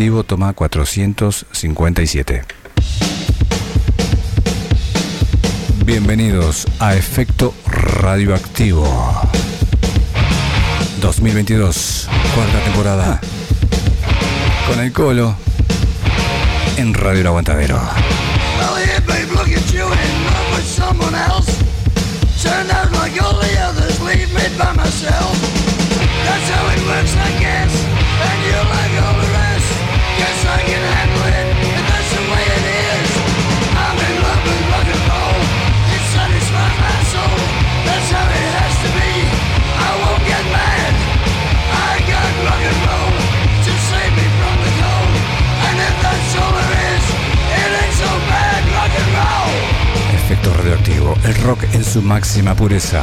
Toma 457. Bienvenidos a Efecto Radioactivo 2022, cuarta temporada. Con el colo en Radio El Aguantadero. The others, leave me by myself. That's how it works, I Efecto Radioactivo, el rock en su máxima pureza.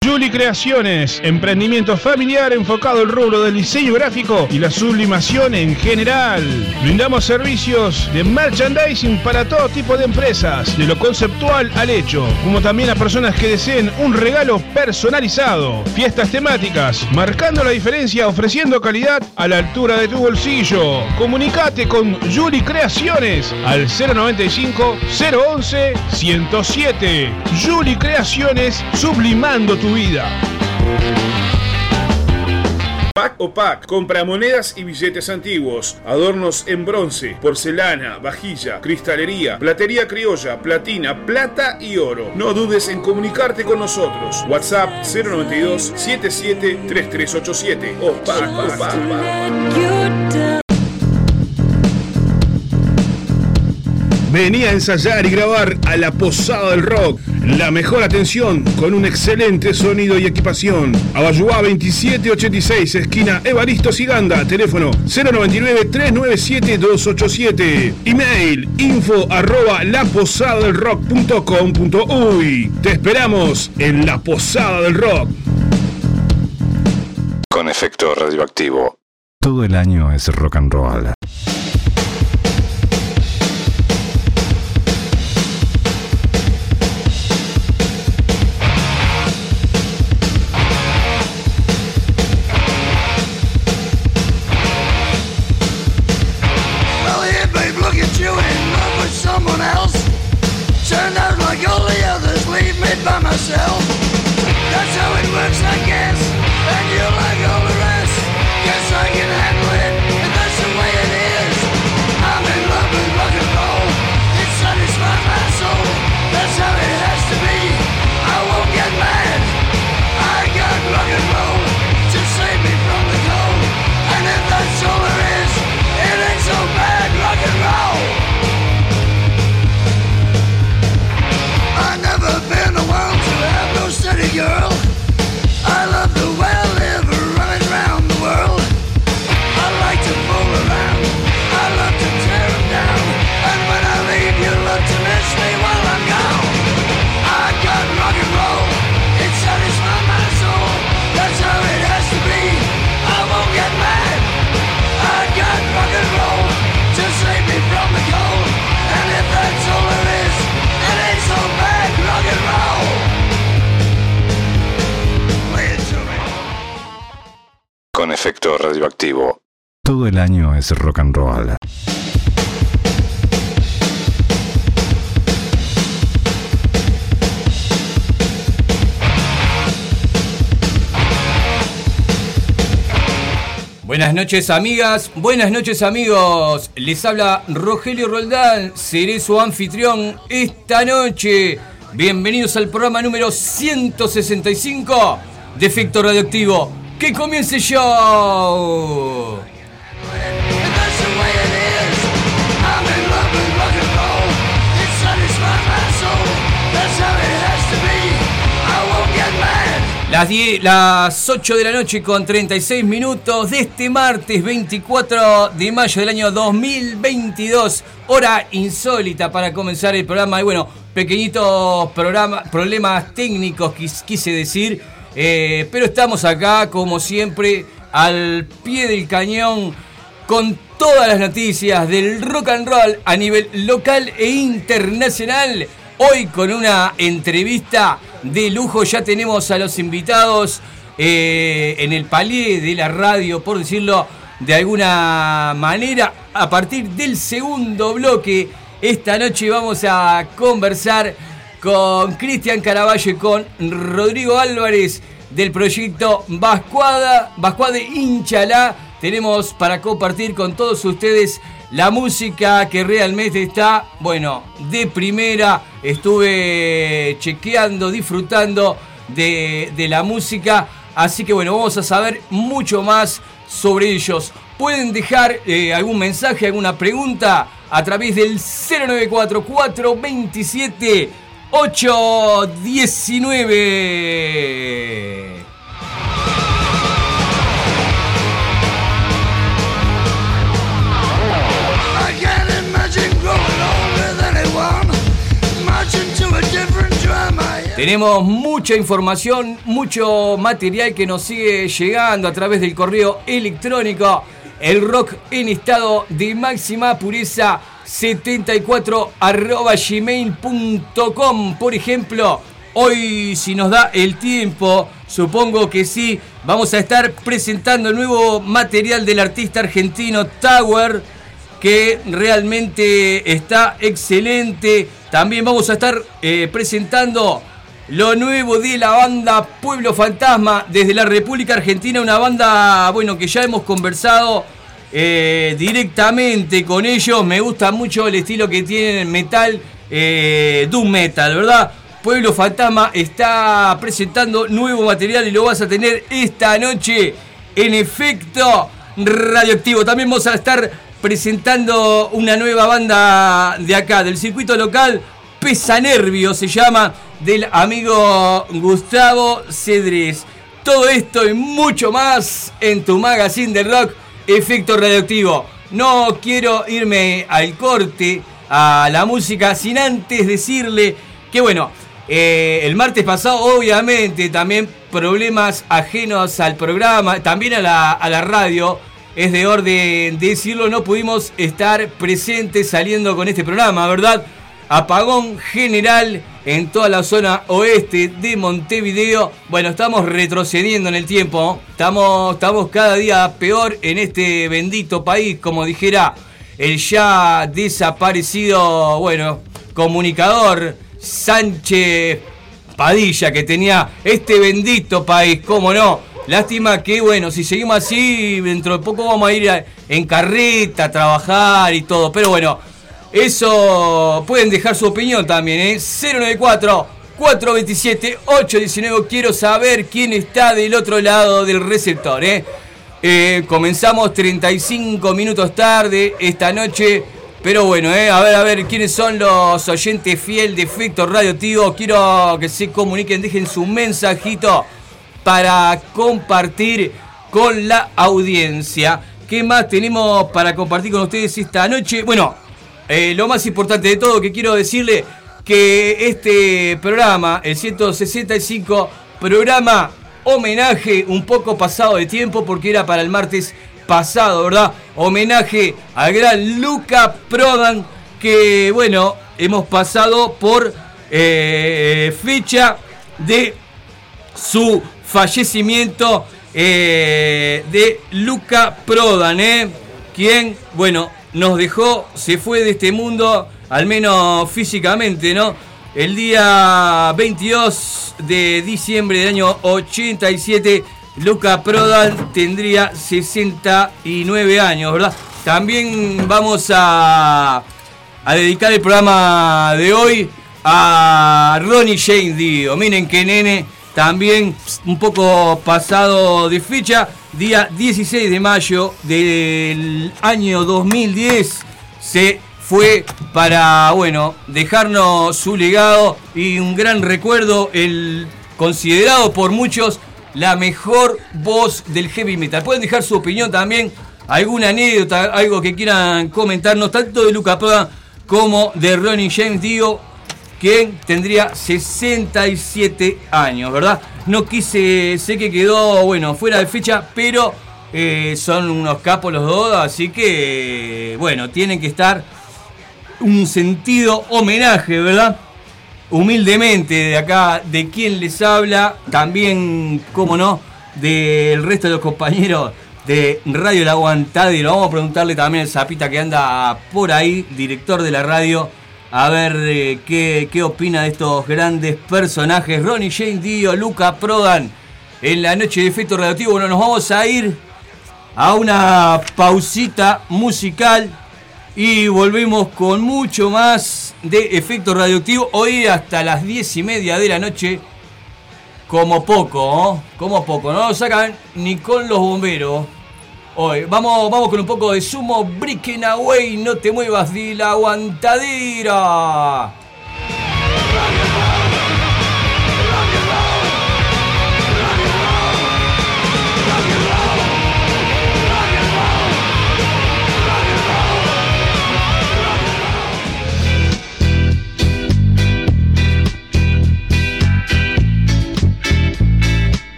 Juli Creaciones, emprendimiento familiar enfocado al rubro del diseño gráfico y la sublimación en general. Brindamos servicios de merchandising para todo tipo de empresas, de lo conceptual al hecho, como también a personas que deseen un regalo personalizado. Fiestas temáticas, marcando la diferencia ofreciendo calidad a la altura de tu bolsillo. Comunicate con Juli Creaciones al 095 011 107. Juli Creaciones, sublimando tu vida. Pack o Pack, compra monedas y billetes antiguos, adornos en bronce, porcelana, vajilla, cristalería, platería criolla, platina, plata y oro. No dudes en comunicarte con nosotros. WhatsApp 092 77 3387 o Pack o Pack. Venía a ensayar y grabar a la Posada del Rock. La mejor atención con un excelente sonido y equipación. Abayuá 2786, esquina Evaristo Siganda. Teléfono 099-397-287. Email info arroba laposadadelrock.com.uy. Te esperamos en la Posada del Rock. Con efecto radioactivo. Todo el año es rock and roll. Myself. That's how it works, guess. El año es rock and roll. Buenas noches amigas, buenas noches amigos. Les habla Rogelio Roldán, seré su anfitrión esta noche. Bienvenidos al programa número 165 de Efecto Radioactivo. ¡Que comience el show! Las, 10 las 8 de la noche con 36 minutos de este martes 24 de mayo del año 2022. Hora insólita para comenzar el programa. Y bueno, pequeñitos problemas técnicos quis- quise decir. Eh, pero estamos acá como siempre al pie del cañón con todas las noticias del rock and roll a nivel local e internacional. Hoy con una entrevista de lujo ya tenemos a los invitados eh, en el palier de la radio, por decirlo de alguna manera. A partir del segundo bloque, esta noche vamos a conversar con Cristian Caraballo y con Rodrigo Álvarez del proyecto Vascuada, Vascuade Inchalá. Tenemos para compartir con todos ustedes la música que realmente está, bueno, de primera. Estuve chequeando, disfrutando de, la música. Así que bueno, vamos a saber mucho más sobre ellos. Pueden dejar eh, algún mensaje, alguna pregunta a través del 094 427 819. I can't imagine growing old with anyone. Marching to a different drum. I Tenemos mucha información, mucho material que nos sigue llegando a través del correo electrónico. El rock en estado de máxima pureza 74 arroba gmail.com. Por ejemplo, hoy si nos da el tiempo, supongo que sí, vamos a estar presentando el nuevo material del artista argentino Tower que realmente está excelente. También vamos a estar eh, presentando lo nuevo de la banda Pueblo Fantasma desde la República Argentina, una banda, bueno, que ya hemos conversado eh, directamente con ellos. Me gusta mucho el estilo que tienen metal, eh, doom metal, ¿verdad? Pueblo Fantasma está presentando nuevo material y lo vas a tener esta noche en efecto radioactivo. También vamos a estar presentando una nueva banda de acá, del circuito local, Pesa Nervio se llama, del amigo Gustavo Cedres. Todo esto y mucho más en tu magazine de rock, Efecto Radioactivo. No quiero irme al corte, a la música, sin antes decirle que bueno, eh, el martes pasado, obviamente, también problemas ajenos al programa, también a la, a la radio. Es de orden decirlo, no pudimos estar presentes saliendo con este programa, ¿verdad? Apagón general en toda la zona oeste de Montevideo. Bueno, estamos retrocediendo en el tiempo. Estamos, estamos cada día peor en este bendito país, como dijera el ya desaparecido, bueno, comunicador Sánchez Padilla, que tenía este bendito país, cómo no. Lástima que, bueno, si seguimos así, dentro de poco vamos a ir en carreta a trabajar y todo. Pero bueno, eso pueden dejar su opinión también, ¿eh? 094 427 819. Quiero saber quién está del otro lado del receptor, ¿eh? Eh, comenzamos 35 minutos tarde esta noche. Pero bueno, eh, a ver, a ver, ¿quiénes son los oyentes fiel de Efecto Radioactivo? Quiero que se comuniquen, dejen su mensajito para compartir con la audiencia. ¿Qué más tenemos para compartir con ustedes esta noche? Bueno, eh, lo más importante de todo que quiero decirle que este programa, el 165, programa homenaje un poco pasado de tiempo porque era para el martes pasado, ¿verdad? Homenaje al gran Luca Prodan que, bueno, hemos pasado por eh, fecha de su fallecimiento eh, de Luca Prodan, ¿eh? quien, bueno, nos dejó, se fue de este mundo, al menos físicamente, ¿no? El día 22 de diciembre del año 87, Luca Prodan tendría 69 años, ¿verdad? También vamos a, a dedicar el programa de hoy a Ronnie Jane Dio. Miren que nene, también un poco pasado de fecha, día 16 de mayo del año 2010, se fue para, bueno, dejarnos su legado y un gran recuerdo, el considerado por muchos la mejor voz del heavy metal. Pueden dejar su opinión también, alguna anécdota, algo que quieran comentarnos, tanto de Luca Prodan como de Ronnie James Dio, quien tendría 67 años, ¿verdad? No quise, sé que quedó, bueno, fuera de fecha, pero eh, son unos capos los dos, así que, bueno, tienen que estar un sentido homenaje, ¿verdad? Humildemente de acá, de quien les habla, también, cómo no, del resto de los compañeros de Radio La Aguantadero. Vamos a preguntarle también al Zapita que anda por ahí, director de la radio, a ver eh, qué, qué, opina de estos grandes personajes. Ronnie Jane Dio, Luca Prodan, en la noche de efecto radioactivo. Bueno, nos vamos a ir a una pausita musical y volvemos con mucho más de efecto radioactivo. Hoy hasta las 10 y media de la noche. Como poco. Como poco. No lo sacan ni con los bomberos. Hoy, vamos, vamos con un poco de sumo. Breaking away, no te muevas de la aguantadera.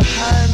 behind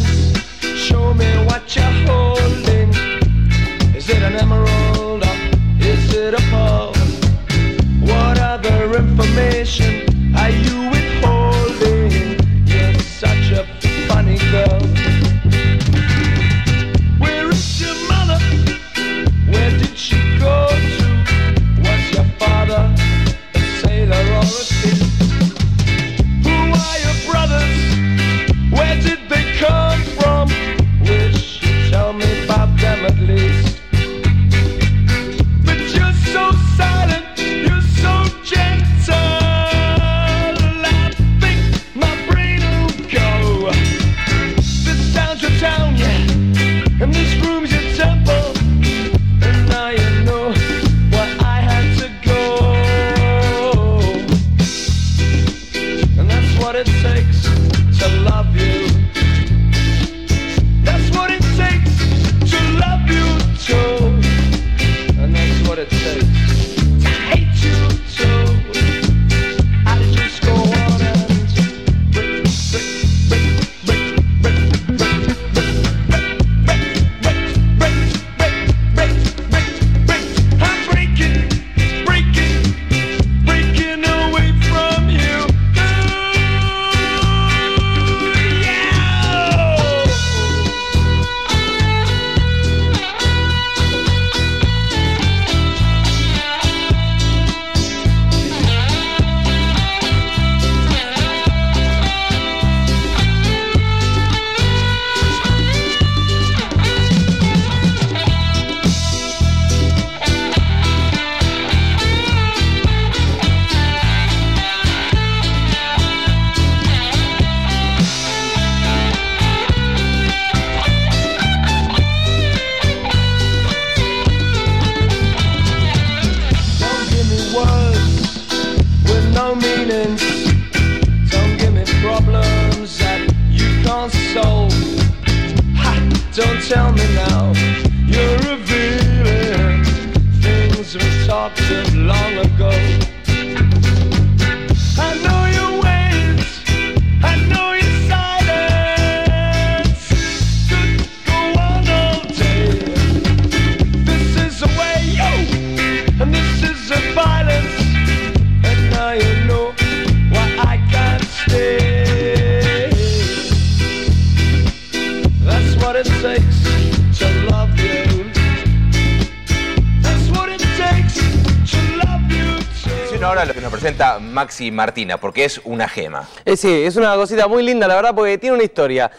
Maxi Martina, porque es una gema. Eh, sí, es una cosita muy linda, la verdad, porque tiene una historia.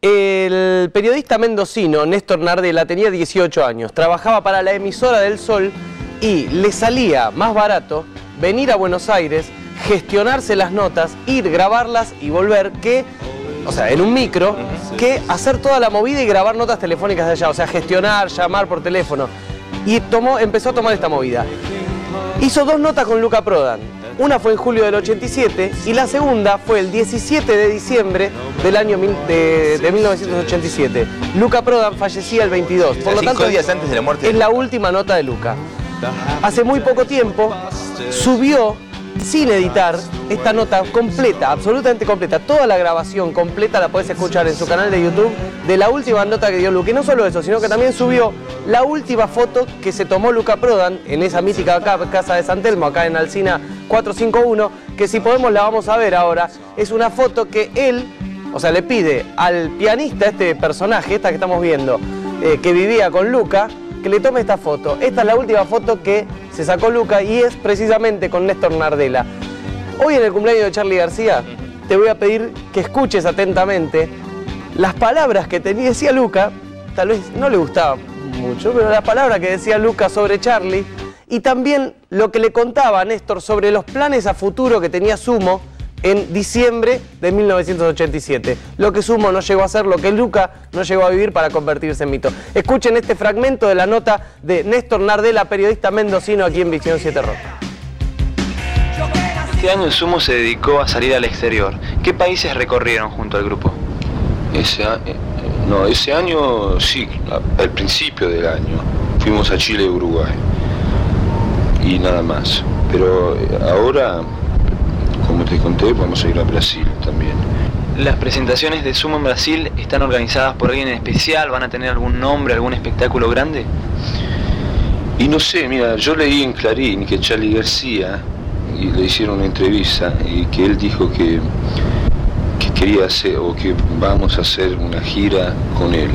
El periodista mendocino Néstor Nardella tenía 18 años, trabajaba para la emisora del Sol y le salía más barato venir a Buenos Aires, gestionarse las notas, ir, grabarlas y volver que, o sea, en un micro, que hacer toda la movida y grabar notas telefónicas de allá, o sea, gestionar, llamar por teléfono. Y tomó, empezó a tomar esta movida. Hizo dos notas con Luca Prodan. Una fue en julio del 87 y la segunda fue el 17 de diciembre del año mil- de, de 1987. Luca Prodan fallecía el 22. Por lo cinco tanto, días antes de la muerte es la última nota de Luca. Hace muy poco tiempo subió sin editar esta nota completa, absolutamente completa. Toda la grabación completa la puedes escuchar en su canal de YouTube de la última nota que dio Luca. Y no solo eso, sino que también subió la última foto que se tomó Luca Prodan en esa mítica ca- casa de San Telmo, acá en Alcina 451, que si podemos la vamos a ver ahora. Es una foto que él, o sea, le pide al pianista, este personaje, esta que estamos viendo, eh, que vivía con Luca, que le tome esta foto. Esta es la última foto que se sacó Luca y es precisamente con Néstor Nardella. Hoy en el cumpleaños de Charlie García te voy a pedir que escuches atentamente las palabras que tenía, decía Luca, tal vez no le gustaba mucho, pero las palabras que decía Luca sobre Charlie y también lo que le contaba a Néstor sobre los planes a futuro que tenía Sumo en diciembre de 1987. Lo que Sumo no llegó a ser, lo que Luca no llegó a vivir para convertirse en mito. Escuchen este fragmento de la nota de Néstor Nardella, periodista mendocino aquí en Visión 7 Rock. Este año Sumo se dedicó a salir al exterior. ¿Qué países recorrieron junto al grupo? Ese, eh, no, ese año sí, al principio del año. Fuimos a Chile y Uruguay. Y nada más. Pero eh, ahora, como te conté, vamos a ir a Brasil también. ¿Las presentaciones de Sumo en Brasil están organizadas por alguien en especial? ¿Van a tener algún nombre, algún espectáculo grande? Y no sé, mira, yo leí en Clarín que Charlie García, y le hicieron una entrevista, y que él dijo que, que quería hacer, o que vamos a hacer una gira con él.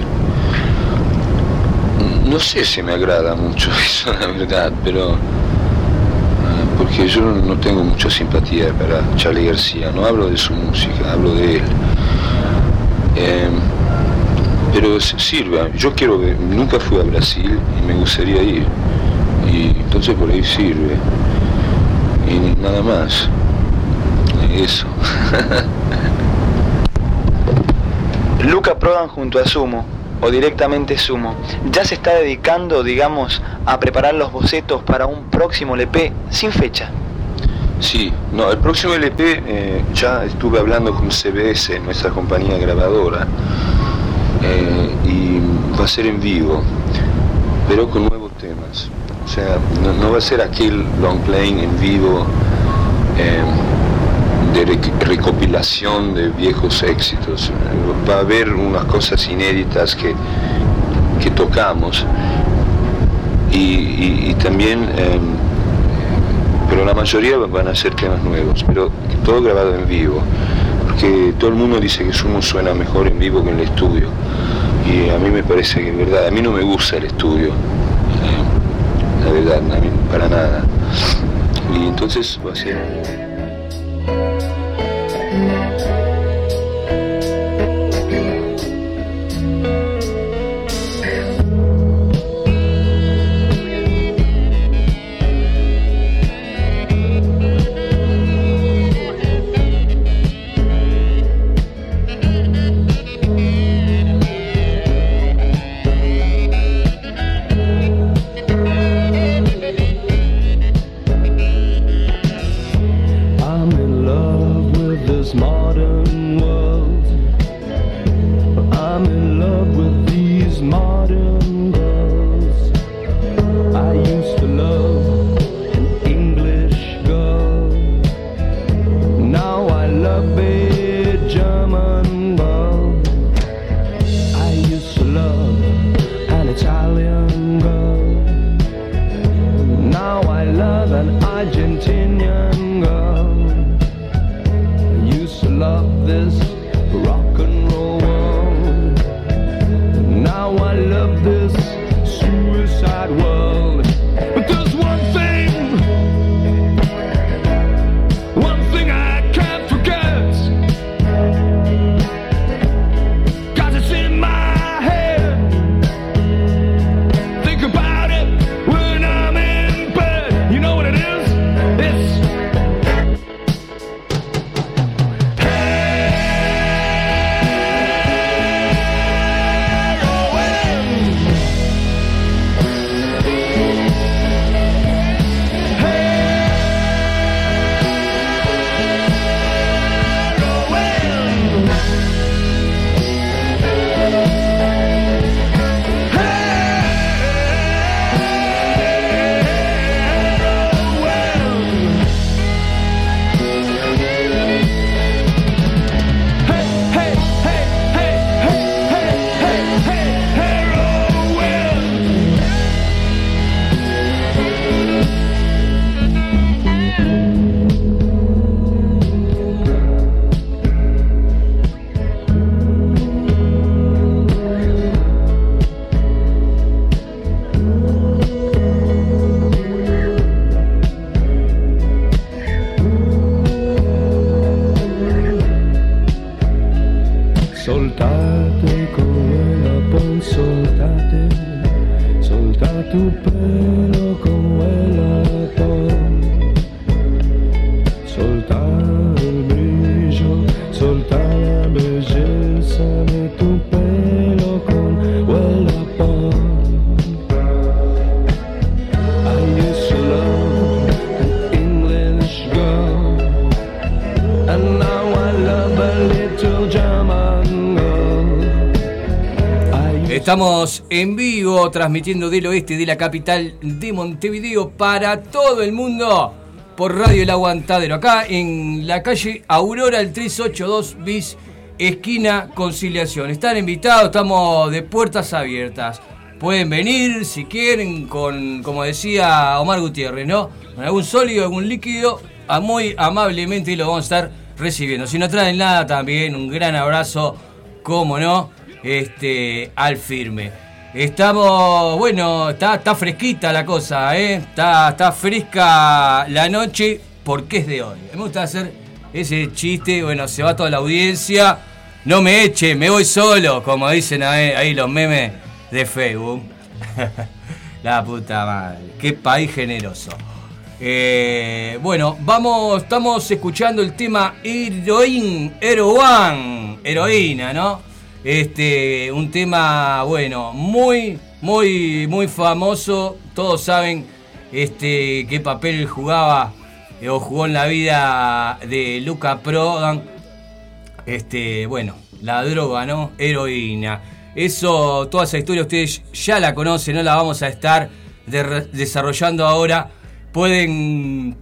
No sé si me agrada mucho eso, la verdad, pero... Porque yo no tengo mucha simpatía para Charlie García, no hablo de su música, hablo de él. Eh, pero s- sirve, yo quiero ver, nunca fui a Brasil y me gustaría ir. Y entonces por ahí sirve. Y nada más. Eso. Luca Prodan junto a Sumo, o directamente Sumo, ya se está dedicando, digamos, a preparar los bocetos para un próximo LP sin fecha. Sí, no, el próximo LP eh, ya estuve hablando con CBS, nuestra compañía grabadora, eh, y va a ser en vivo, pero con nuevos temas. O sea, no, va a ser aquel long playing en vivo eh, de rec- recopilación de viejos éxitos. Va a haber unas cosas inéditas que, que tocamos. Y, también... eh, pero la mayoría van a ser temas nuevos, pero todo grabado en vivo, porque todo el mundo dice que Sumo suena mejor en vivo que en el estudio, y a mí me parece que es verdad, a mí no me gusta el estudio, la verdad, para nada, y entonces va a ser... I'm in Estamos en vivo transmitiendo del oeste de la capital de Montevideo para todo el mundo por Radio El Aguantadero, acá en la calle Aurora, el 382 bis, esquina Conciliación. Están invitados, estamos de puertas abiertas. Pueden venir si quieren con, como decía Omar Gutiérrez, ¿no? Con algún sólido, algún líquido, muy amablemente lo vamos a estar recibiendo. Si no traen nada también, un gran abrazo, como no, este, al firme. Estamos, bueno, está, está fresquita la cosa, ¿eh? Está, está fresca la noche porque es de hoy. Me gusta hacer ese chiste, bueno, se va toda la audiencia. No me eche, me voy solo, como dicen ahí, los memes de Facebook. la puta madre, qué país generoso. Eh, bueno, vamos, estamos escuchando el tema Heroin, Heroan, heroína, ¿no? Este, un tema, bueno, muy, muy, muy famoso. Todos saben este, qué papel jugaba eh, o jugó en la vida de Luca Prodan. Este, bueno, la droga, ¿no? Heroína. Eso, toda esa historia ustedes ya la conocen, no la vamos a estar de- desarrollando ahora. Pueden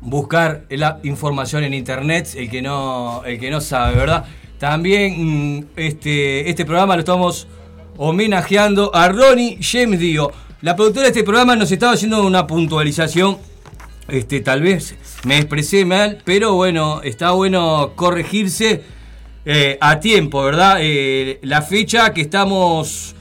buscar la información en internet, el que no, el que no sabe, ¿verdad? También mm, este, este programa lo estamos homenajeando a Ronnie James Dio. La productora de este programa nos estaba haciendo una puntualización. Este, tal vez me expresé mal, pero bueno, está bueno corregirse eh, a tiempo, ¿verdad? Eh, la fecha que estamos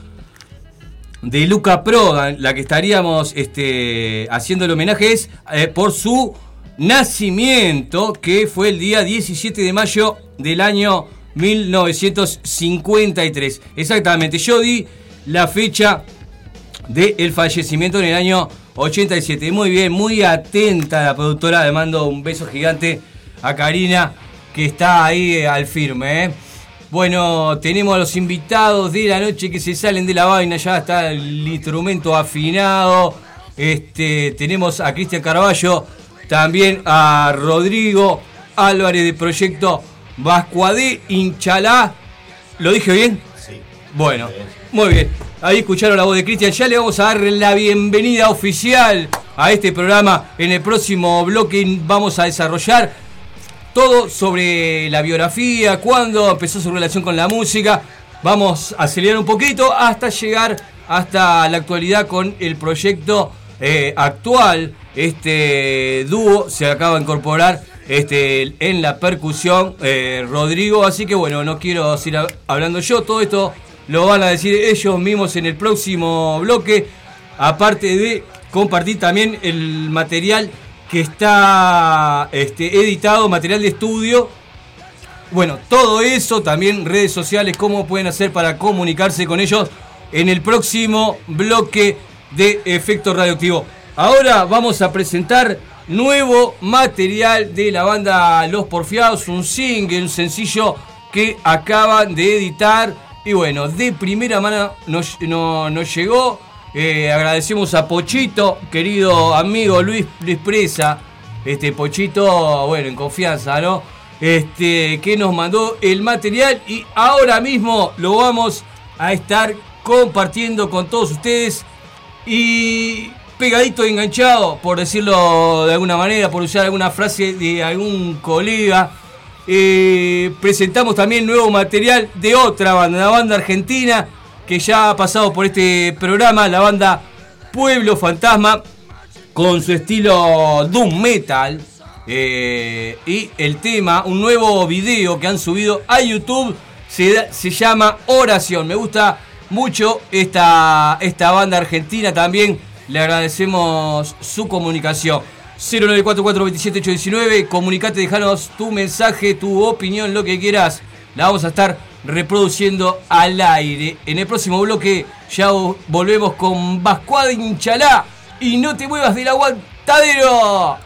de Luca Prodan, la que estaríamos este, haciendo el homenaje es eh, por su nacimiento, que fue el día 17 de mayo del año 1953. Exactamente, yo di la fecha del fallecimiento en el año 87. Muy bien, muy atenta la productora. Le mando un beso gigante a Karina, que está ahí eh, al firme. ¿eh? Bueno, tenemos a los invitados de la noche que se salen de la vaina. Ya está el instrumento afinado. Este, tenemos a Cristian Carballo, también a Rodrigo Álvarez de Proyecto Vascuadé Inchalá. ¿Lo dije bien? Sí. Bueno, muy bien. Ahí escucharon la voz de Cristian. Ya le vamos a dar la bienvenida oficial a este programa. En el próximo bloque vamos a desarrollar todo sobre la biografía, cuándo empezó su relación con la música. Vamos a acelerar un poquito hasta llegar hasta la actualidad con el proyecto eh, actual. Este dúo se acaba de incorporar este, en la percusión eh, Rodrigo. Así que bueno, no quiero seguir hab- hablando yo. Todo esto lo van a decir ellos mismos en el próximo bloque. Aparte de compartir también el material que está este, editado, material de estudio. Bueno, todo eso, también redes sociales, cómo pueden hacer para comunicarse con ellos en el próximo bloque de Efecto Radioactivo. Ahora vamos a presentar nuevo material de la banda Los Porfiados, un single, un sencillo que acaban de editar. Y bueno, de primera mano nos, no- nos llegó. Eh, agradecemos a Pochito, querido amigo Luis, Luis Presa. Este Pochito, bueno, en confianza, ¿no? Este, que nos mandó el material y ahora mismo lo vamos a estar compartiendo con todos ustedes. Y pegadito enganchado, por decirlo de alguna manera, por usar alguna frase de algún colega. eh, presentamos también nuevo material de otra banda, una banda argentina que ya ha pasado por este programa, la banda Pueblo Fantasma, con su estilo Doom Metal. eh, y el tema, un nuevo video que han subido a YouTube, se, se llama Oración. Me gusta mucho esta, esta banda argentina también. Le agradecemos su comunicación. 094427819, comunicate, dejanos tu mensaje, tu opinión, lo que quieras. La vamos a estar reproduciendo al aire. En el próximo bloque ya volvemos con Vascuada Inchalá y no te muevas del aguantadero.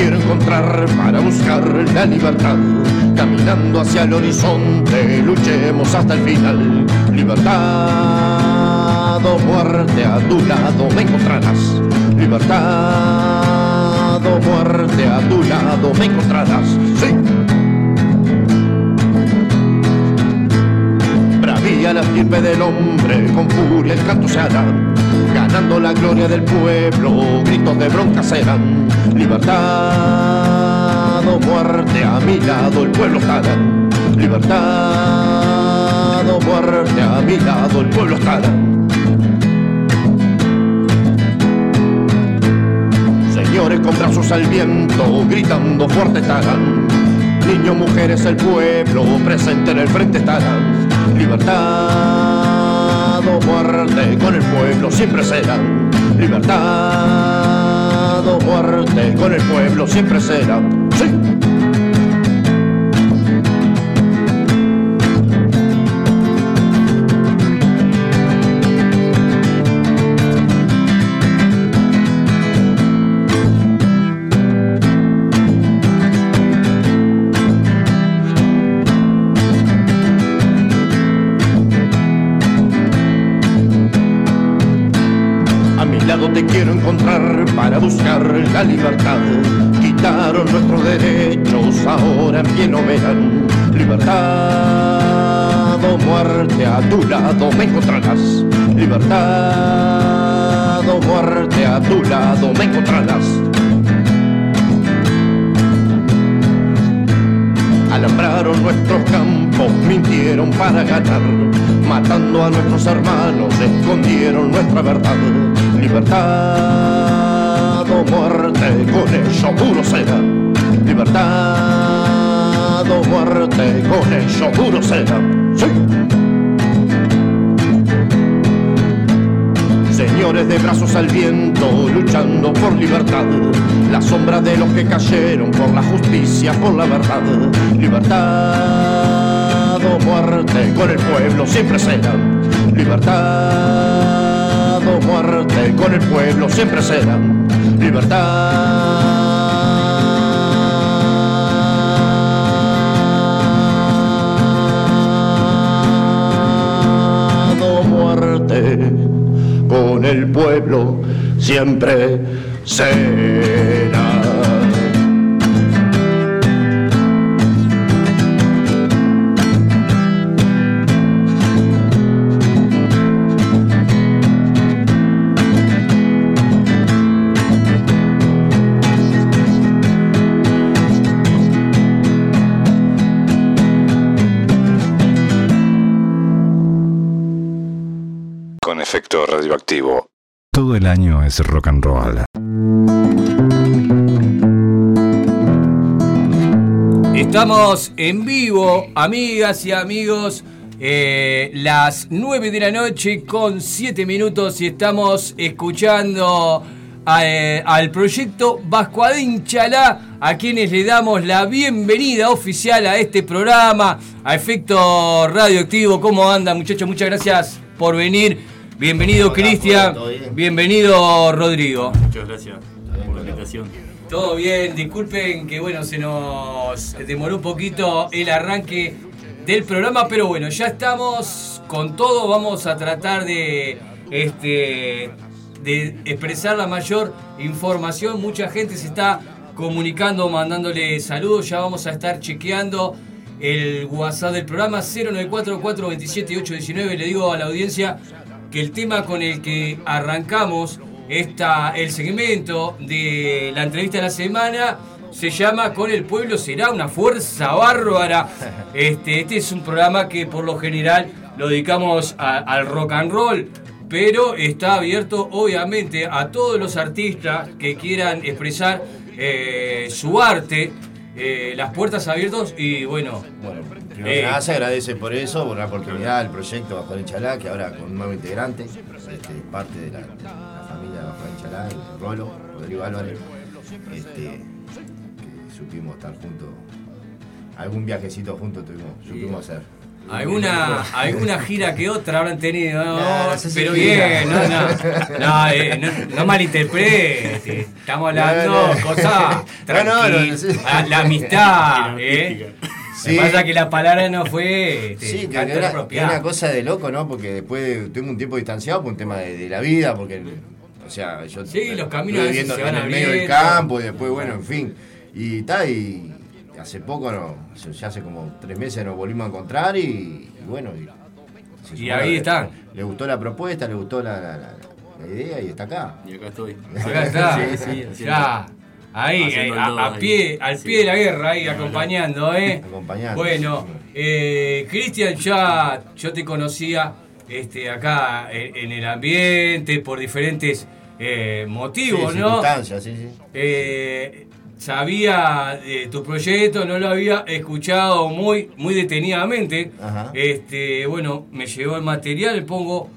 Quiero encontrar para buscar la libertad. Caminando hacia el horizonte, luchemos hasta el final. Libertad o muerte, a tu lado me encontrarás. Libertad o muerte, a tu lado me encontrarás. Sí. Bravía la estirpe del hombre, con furia el canto se hará. Ganando la gloria del pueblo, gritos de bronca serán. Libertad o muerte, a mi lado el pueblo estará. Libertad o muerte, a mi lado el pueblo estará. Señores con brazos al viento, gritando fuerte estarán. Niños, mujeres, el pueblo, presente en el frente estarán. Libertad o muerte, con el pueblo siempre serán. Libertad o muerte, con el pueblo siempre serán. Sí. Libertad o muerte, a tu lado me encontrarás. Libertad o muerte, a tu lado me encontrarás. Alambraron nuestros campos, mintieron para ganar, matando a nuestros hermanos, escondieron nuestra verdad. Libertad o muerte, con ello duro será. Libertad muerte, con ello duro será. Sí. Señores de brazos al viento, luchando por libertad. La sombra de los que cayeron por la justicia, por la verdad. Libertad o muerte, con el pueblo siempre será. Libertad o muerte, con el pueblo siempre será. Libertad el pueblo siempre será. Todo el año es rock and roll. Estamos en vivo, amigas y amigos. eh, las 9 de la noche con 7 minutos y estamos escuchando eh, al proyecto Vascuadín Chalá, a quienes le damos la bienvenida oficial a este programa, a Efecto Radioactivo. ¿Cómo andan, muchachos? Muchas gracias por venir. Bienvenido, Cristian. Bienvenido, Rodrigo. Muchas gracias por la invitación. Todo bien, disculpen que bueno, se nos demoró un poquito el arranque del programa, pero bueno, ya estamos con todo, vamos a tratar de este de expresar la mayor información. Mucha gente se está comunicando, mandándole saludos, ya vamos a estar chequeando el WhatsApp del programa 094-427-819. Le digo a la audiencia que el tema con el que arrancamos esta, el segmento de la entrevista de la semana se llama Con el pueblo será una fuerza bárbara. Este, este es un programa que por lo general lo dedicamos a- al rock and roll, pero está abierto obviamente a todos los artistas que quieran expresar eh, su arte. eh, las puertas abiertas y bueno, Primero Eh, se agradece por eso, por la oportunidad del proyecto Bajo el Chalá, que ahora con un nuevo integrante, este, parte de la, de la familia Bajo el Chalá, el Rolo, Rodrigo Álvarez, este, que supimos estar juntos, algún viajecito juntos tuvimos, supimos hacer. Alguna, alguna gira que otra habrán tenido, ¿no? Pero gira. bien, no, no, no, eh, no, no malinterprete, estamos hablando No, no. cosas No, no, tranquilas, no, sí. Ah, la amistad, ¿eh? Sí. Pasa que la palabra no fue este, Sí, que era, era una cosa de loco, ¿no? Porque después de- tengo un tiempo distanciado por un tema de, de la vida, porque, o sea, yo Sí, los caminos viviendo se van en el medio del campo y después, bueno, en fin. Y tal, y hace poco, no, ya hace como tres meses nos volvimos a encontrar y, y bueno. Y, ahí están. Le gustó la propuesta, le gustó la, la- la- la idea y está acá. Y acá estoy. Acá está, Sí, sí, ya, ahí, eh, a, pie, al Sí. pie de la guerra, ahí acompañando, ¿eh? Acompañando. Bueno, eh, Cristian, ya yo te conocía este, acá en, en el ambiente por diferentes eh, motivos, Sí, ¿no? circunstancias, sí, sí. Eh, sabía de tu proyecto, no lo había escuchado muy, muy detenidamente. Ajá. Este, bueno, me llegó el material, pongo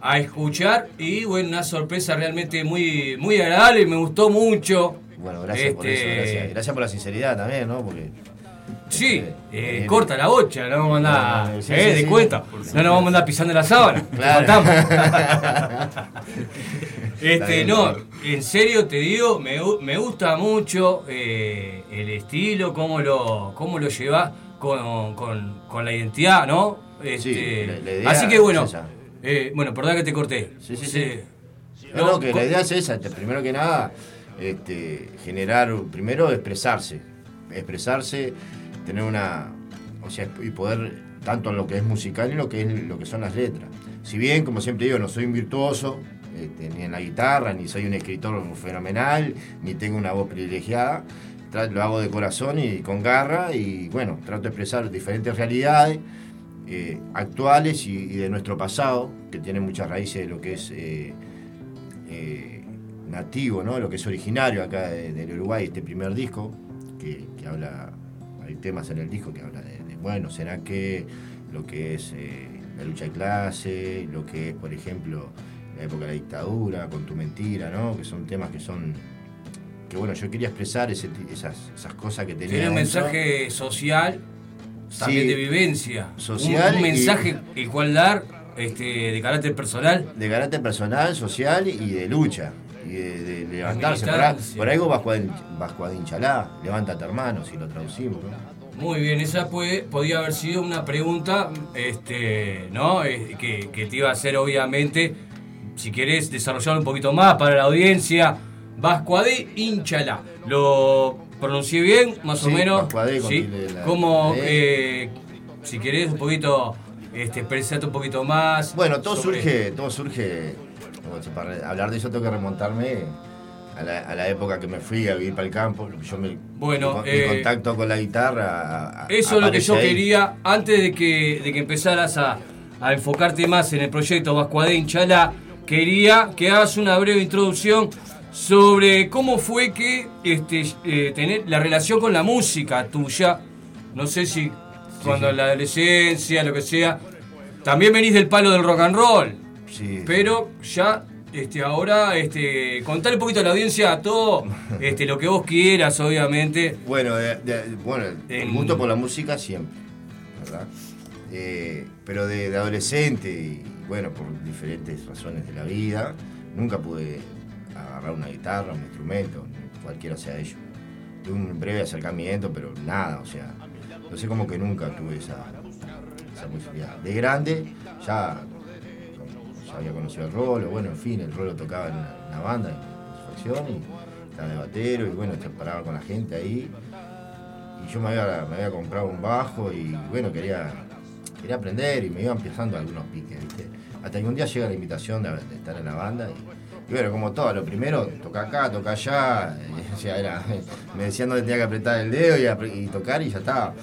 a escuchar y bueno, una sorpresa realmente muy, muy agradable, me gustó mucho. Bueno, gracias por Este, eso, gracias. Gracias por la sinceridad también, ¿no? Porque Sí, eh, eh, corta la bocha, no vamos a andar, No, no, sí, eh, sí, de sí. cuenta, no nos vamos a andar pisando la sábana, Claro. este, no, en serio te digo, me, me gusta mucho eh, el estilo, cómo lo, cómo lo llevas con, con- con la identidad, ¿no? Este, la- la idea así que bueno, es bueno, perdón que te corté. Sí, sí, Sí. No, no, que la idea es esa, este, primero que nada, este, generar, primero expresarse, expresarse, tener una, o sea, y poder, tanto en lo que es musical y lo que, es, lo que son las letras. Si bien, como siempre digo, no soy un virtuoso, este, ni en la guitarra, ni soy un escritor fenomenal, ni tengo una voz privilegiada, lo hago de corazón y con garra, y bueno, trato de expresar diferentes realidades, eh, actuales y, y de nuestro pasado, que tiene muchas raíces de lo que es eh, eh, nativo, ¿no? lo que es originario acá de- del Uruguay, este primer disco, que, que habla, hay temas en el disco que habla de, de, bueno, será que lo que es eh, la lucha de clase, lo que es, por ejemplo, la época de la dictadura, con tu mentira, ¿no? que son temas que son... Que bueno, yo quería expresar ese esas, esas cosas que tenía. Tiene un dentro. mensaje social, también Sí, de vivencia. social Un, un y- mensaje el cual dar este, de carácter personal. de carácter personal, social y de lucha. Y de, de levantarse. Por, a- militancia. por algo Vascuadín Chalá, levántate hermano, si lo traducimos. Muy bien, esa puede, podía haber sido una pregunta este, ¿no? Eh, que, que te iba a hacer obviamente, si querés desarrollar un poquito más para la audiencia, Vascuadé Inchalá. ¿Lo pronuncié bien, más o menos? Como, eh, si querés un poquito, este, expresarte un poquito más. Bueno, todo sobre- surge, todo surge, para hablar de eso tengo que remontarme a la, a la época que me fui a vivir para el campo. Yo me, Bueno, mi, eh, contacto con la guitarra. a- Eso es lo que yo ahí. quería, antes de que, de que empezaras a, a enfocarte más en el proyecto Vascuadé Inchalá, quería que hagas una breve introducción sobre cómo fue que este, eh, tener la relación con la música tuya. No sé si cuando en la adolescencia, lo que sea, también venís del palo del rock and roll. Sí. Pero ya este, ahora este, contale un poquito a la audiencia a todo este, lo que vos quieras, obviamente. Bueno, de- de- bueno, el gusto por la música siempre, ¿verdad? Eh, pero de, de adolescente y bueno, por diferentes razones de la vida, nunca pude agarrar una guitarra, un instrumento. cualquiera sea ellos. Tuve un breve acercamiento, pero nada, o sea, no sé cómo que nunca tuve esa, esa posibilidad. De grande, ya, ya había conocido el rolo, bueno, en fin, el rolo tocaba en una, banda, en facción, y estaba de batero, y bueno, se paraba con la gente ahí. Y yo me había, me había comprado un bajo y bueno, quería, quería aprender y me iban empezando algunos piques. Hasta que un día llega la invitación de, estar en la banda y, bueno, como todo, lo primero, toca acá, toca allá, y, o era, me decían dónde tenía que apretar el dedo y, tocar y ya estaba.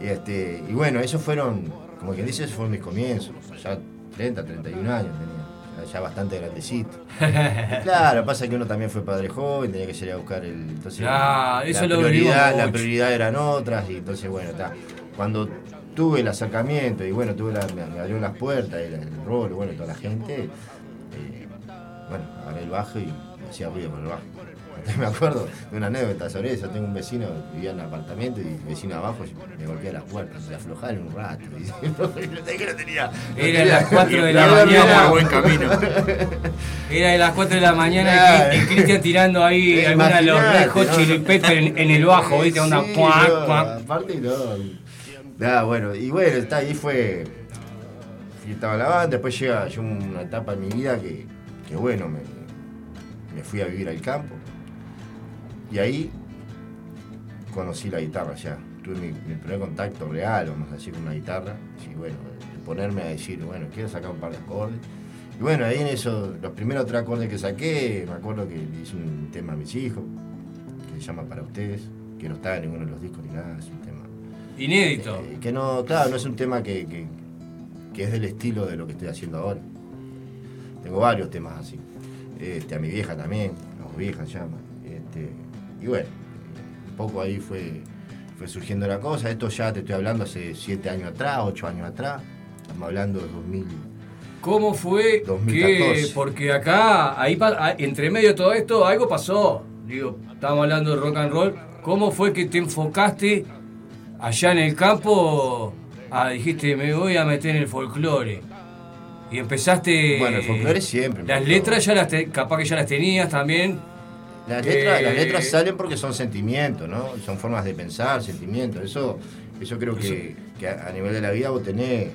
Y, este, y bueno, esos fueron, como quien dice, esos fueron mis comienzos, ya 30, 31 años ya- bastante grandecito. Claro, pasa que uno también fue padre joven, tenía que salir a buscar el. Entonces, Ah, eso la, lo prioridad, vivimos la prioridad eran otras, y entonces, bueno, está. Cuando tuve el acercamiento y bueno, tuve la, me, abrieron las puertas, el, el rol, bueno, toda la gente, eh, bueno, agarré el bajo y hacía ruido con el bajo. Me acuerdo de una anécdota sobre eso. Tengo un vecino que vivía en un apartamento y el vecino abajo me golpea las puertas, se aflojaba en un rato. Y, que no tenía. no Era tenía- las 4 de la mañana. buen camino. Era de las 4 de la mañana y, y Cristian tirando ahí Eh, alguna de los Peppers en, en el bajo, ¿viste? Onda Sí, cuac, no, cuac. Aparte no. Bueno, y bueno, está ahí fue. Estaba la banda, después llega, llegó una etapa en mi vida que, que bueno, me, me fui a vivir al campo. Y ahí conocí la guitarra ya. Tuve mi, mi primer contacto real, vamos a decir, con una guitarra. Y bueno, de ponerme a decir, bueno, quiero sacar un par de acordes. Y bueno, ahí en eso, los primeros tres acordes que saqué, me acuerdo que le hice un tema a mis hijos, que se llama Para Ustedes, que no está en ninguno de los discos ni nada, es un tema. Inédito. eh, que no, claro, no es un tema que, que- que es del estilo de lo que estoy haciendo ahora. Tengo varios temas así. Este, a mi vieja también, a mi vieja llama. Y bueno, un poco ahí fue, fue surgiendo la cosa. Esto ya te estoy hablando hace siete años atrás, ocho años atrás. Estamos hablando de 2000. ¿Cómo fue que, 2014. porque acá, ahí ah, entre medio de todo esto, algo pasó? Digo, estábamos hablando de rock and roll. ¿Cómo fue que te enfocaste allá en el campo? Ah, dijiste, me voy a meter en el folclore. Y empezaste. Bueno, el folclore siempre. Las letras ya las te- capaz que ya las tenías también. Las letras, Eh, las letras salen porque son sentimientos, ¿no? Son formas de pensar, sentimientos. Eso, eso creo que, que a nivel de la vida vos tenés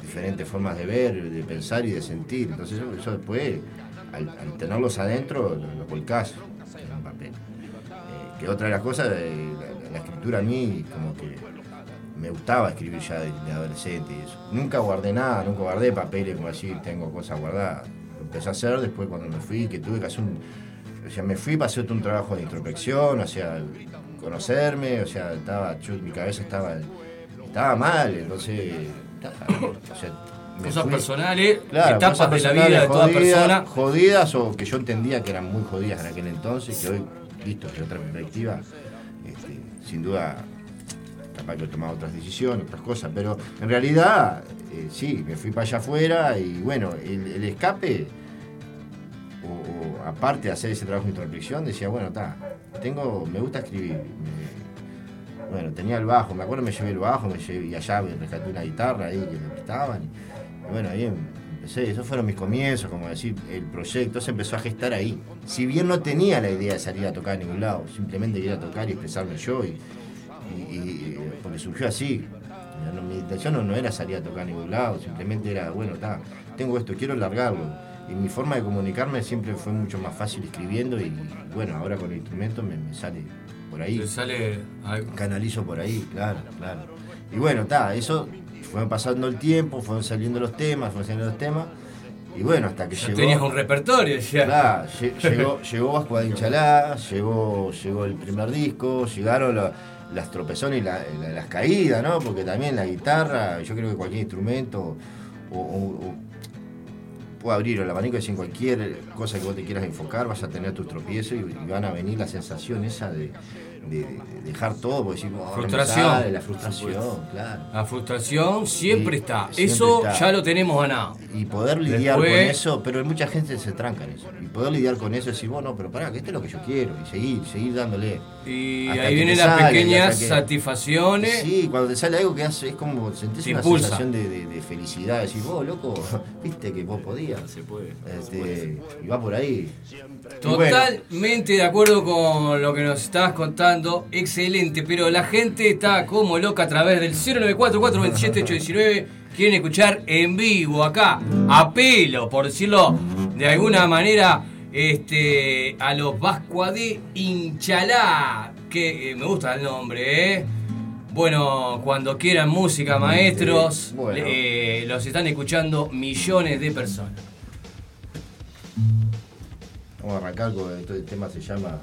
diferentes formas de ver, de pensar y de sentir. Entonces eso, eso después, al, al tenerlos adentro, lo, lo volcás en un papel. Eh, que otra de las cosas, eh, la, la escritura a mí como que me gustaba escribir ya de, de adolescente y eso. Nunca guardé nada, nunca guardé papeles como así, tengo cosas guardadas. Lo empecé a hacer después cuando me fui, que tuve que hacer un... O sea, me fui para hacer un trabajo de introspección, o sea, conocerme, o sea, estaba, yo- mi cabeza estaba, estaba mal, entonces... estaba- o sea, me Cosas fui- personales, Claro, etapas cosas de la vida de toda jodidas- persona. Jodidas o que yo entendía que eran muy jodidas en aquel entonces, que hoy, visto desde otra perspectiva, este, sin duda, capaz que he tomado otras decisiones, otras cosas, pero en realidad, eh, sí, me fui para allá afuera y bueno, el, el escape, aparte de hacer ese trabajo de introspección, decía, bueno, está, tengo, me gusta escribir. bueno, tenía el bajo, me acuerdo me llevé el bajo, me llevé, y allá me rescaté una guitarra ahí que me prestaban. Bueno, ahí empecé, esos fueron mis comienzos, como decir, el proyecto se empezó a gestar ahí. Si bien no tenía la idea de salir a tocar a ningún lado, simplemente quería tocar y expresarme yo, y, porque surgió así. Mi intención no, no era salir a tocar a ningún lado, simplemente era, bueno, está, tengo esto, quiero largarlo. Y mi forma de comunicarme siempre fue mucho más fácil escribiendo y bueno, ahora con el instrumento me, me sale por ahí. Te sale algo. Canalizo por ahí, claro, claro. Y bueno, está, eso fue pasando el tiempo, fueron saliendo los temas, fueron saliendo los temas. Y bueno, hasta que Ya llegó. tenías un repertorio, ya. Claro, lle- llegó, llegó Vasco de Inchalá, llegó, llegó el primer disco, llegaron la- las tropezones y la- la- las caídas, ¿no? Porque también la guitarra, yo creo que cualquier instrumento o, o- o puede abrir el abanico y en cualquier cosa que vos te quieras enfocar, vas a tener tus tropiezos y van a venir la sensación esa de, de- de dejar todo, porque decimos, "Oh, no me Frustración. sale", la frustración, claro. La frustración siempre Sí, está. siempre Eso está. ya lo tenemos ganado. Y poder lidiar Después- con eso, pero mucha gente se tranca en eso. Y poder lidiar con eso y decir, bueno, pero pará, que esto es lo que yo quiero. Y seguir, seguir dándole. Y Hasta ahí vienen las sale, y pequeñas que- satisfacciones. Sí, cuando te sale algo que hace, es como sentís una impulsa. sensación de, de- de felicidad. Decís, vos, loco, viste que vos podías. Se puede. y va por ahí. Y bueno, Totalmente de acuerdo con lo que nos estabas contando, excelente, pero la gente está como loca a través del 094-427-819, quieren escuchar en vivo acá, a pelo, por decirlo de alguna manera, este, a los Vascua de Inchalá, que eh, me gusta el nombre, ¿eh? Bueno, cuando quieran música, maestros, bueno. eh, los están escuchando millones de personas. Vamos a arrancar con esto, el tema se llama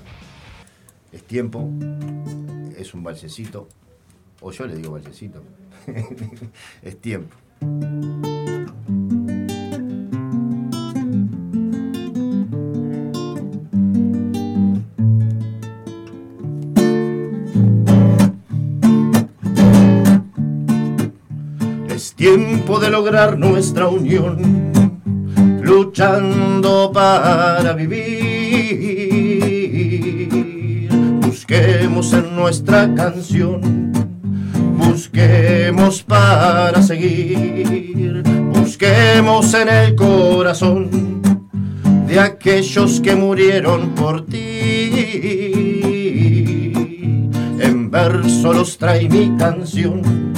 Es tiempo, es un balsecito, o yo le digo balsecito, es tiempo. Es tiempo de lograr nuestra unión, luchando para vivir. Busquemos en nuestra canción, busquemos para seguir, busquemos en el corazón de aquellos que murieron por ti. En verso los trae mi canción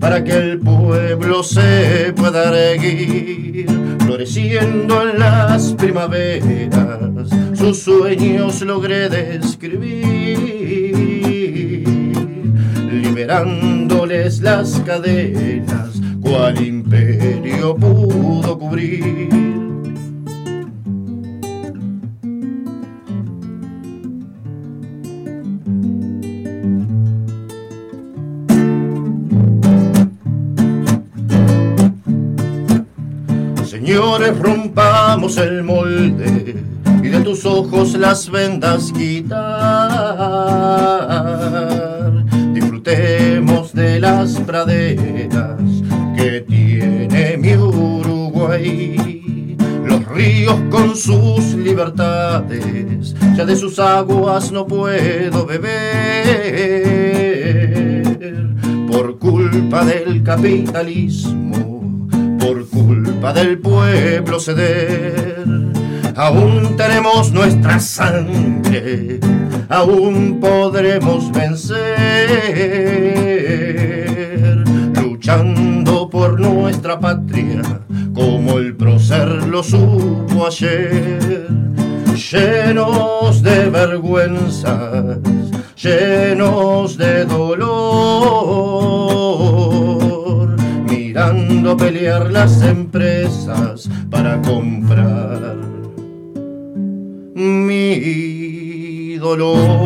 para que el pueblo se pueda erguir, floreciendo en las primaveras, sus sueños logré describir, liberándoles las cadenas, cual imperio pudo cubrir. Señores, rompamos el molde y de tus ojos las vendas quitar. De las praderas que tiene mi Uruguay. Los ríos con sus libertades, ya de sus aguas no puedo beber por culpa del capitalismo por culpa del pueblo ceder. Aún tenemos nuestra sangre, aún podremos vencer, luchando por nuestra patria, como el prócer lo supo ayer. Llenos de vergüenzas, llenos de dolor, mirando pelear las empresas para comprar mi dolor.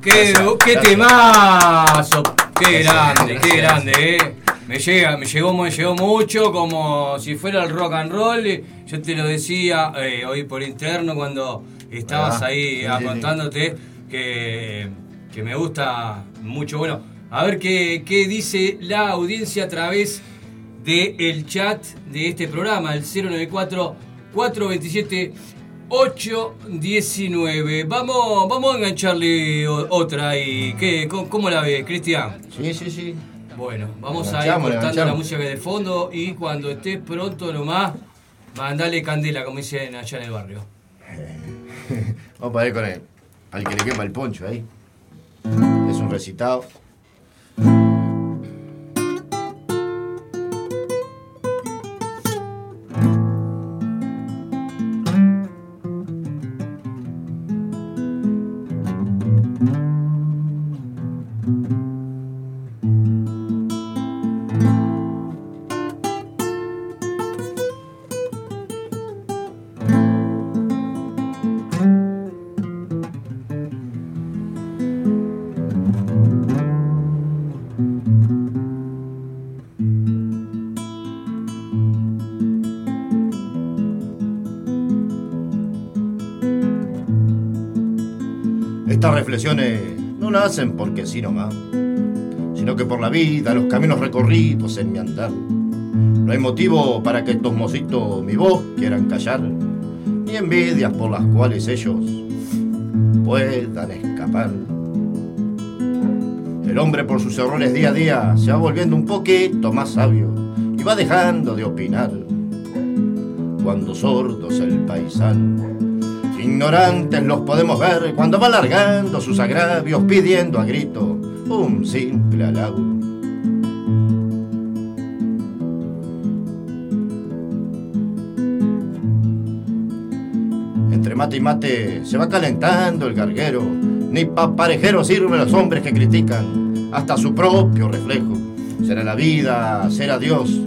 ¡Qué, qué temazo! ¡Qué grande, qué grande, eh! Me llega, me llegó, me llegó mucho como si fuera el rock and roll. Yo te lo decía eh, hoy por interno cuando estabas Ah, ahí ah, sí. contándote que, que me gusta mucho. Bueno, a ver qué, qué dice la audiencia a través del chat de este programa, el 094 427 819. Vamos, vamos a engancharle otra ahí. ¿Qué, cómo, cómo la ves, Cristian? Sí, sí, sí. Bueno, vamos a ir cortando la música de fondo y cuando estés pronto nomás, mandale candela, como dicen allá en el barrio. Vamos para ver con él. Al que le quema el poncho ahí. Es un recitado. No las hacen porque sí nomás, sino que por la vida, los caminos recorridos en mi andar. No hay motivo para que estos mocitos mi voz quieran callar, ni envidias por las cuales ellos puedan escapar. El hombre por sus errores día a día se va volviendo un poquito más sabio y va dejando de opinar. Cuando sordos el paisano, ignorantes los podemos ver cuando va largando sus agravios pidiendo a grito un simple halago. Entre mate y mate se va calentando el garguero. Ni pa' parejero sirven los hombres que critican hasta su propio reflejo. Será la vida, será Dios,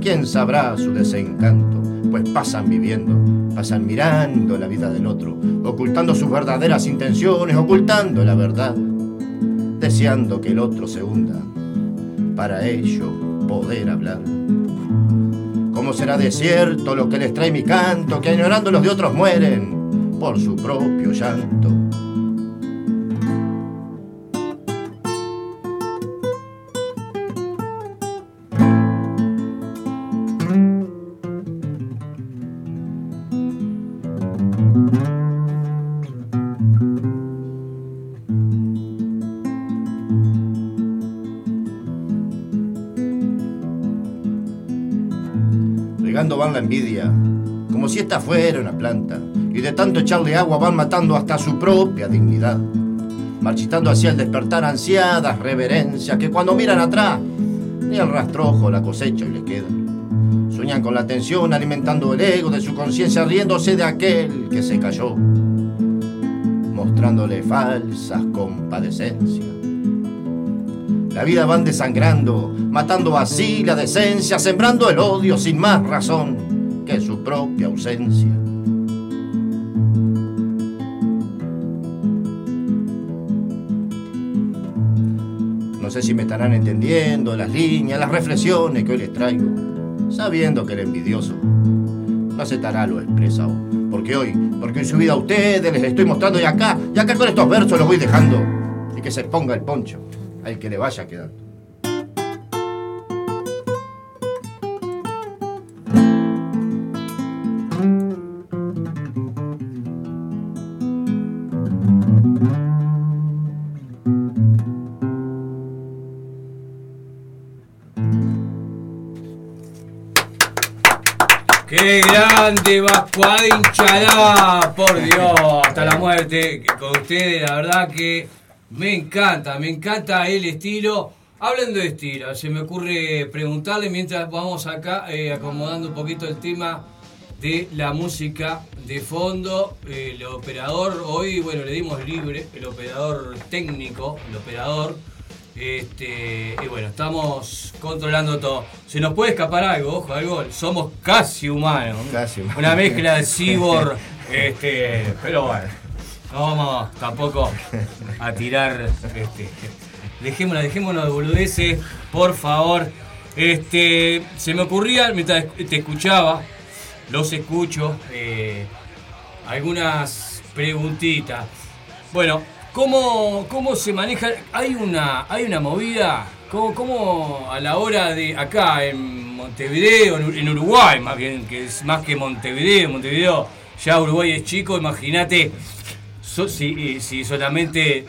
quién sabrá su desencanto. Pues pasan viviendo, pasan mirando la vida del otro, ocultando sus verdaderas intenciones, ocultando la verdad, deseando que el otro se hunda, para ello poder hablar. ¿Cómo será desierto lo que les trae mi canto, que añorando los de otros mueren por su propio llanto? Van la envidia, como si esta fuera una planta, y de tanto echarle agua van matando hasta su propia dignidad, marchitando hacia el despertar ansiadas reverencias que cuando miran atrás, ni el rastrojo la cosecha y le queda. Sueñan con la tensión, alimentando el ego de su conciencia, riéndose de aquel que se cayó, mostrándole falsas compadecencias. La vida van desangrando, matando así la decencia, sembrando el odio sin más razón que su propia ausencia. No sé si me estarán entendiendo las líneas, las reflexiones que hoy les traigo, sabiendo que el envidioso no aceptará lo expresado. Porque hoy, porque en su vida a ustedes les estoy mostrando y acá, y acá con estos versos los voy dejando. Y que se ponga el poncho al que le vaya quedando. ¡Qué grande, Vascuadín Chalá! Por Dios, hasta la muerte con ustedes, la verdad que me encanta, me encanta el estilo. Hablando de estilo, se me ocurre preguntarle mientras vamos acá eh, acomodando un poquito el tema de la música de fondo. Eh, el operador, hoy, bueno, le dimos libre, el operador técnico, el operador. Este, y bueno, estamos controlando todo. Se nos puede escapar algo, ojo, algo. Somos casi humanos. Casi humanos. Una mezcla de cyborg, este, pero bueno. No vamos tampoco a tirar. Este, dejémonos, dejémonos de boludeces, por favor. Este, se me ocurría, mientras te escuchaba, los escucho, eh, algunas preguntitas. Bueno, ¿cómo, ¿cómo se maneja? Hay una, hay una movida. ¿Cómo, cómo a la hora de acá en Montevideo, en Ur- en Uruguay más bien, que es más que Montevideo, Montevideo ya Uruguay es chico, imagínate so- si, si solamente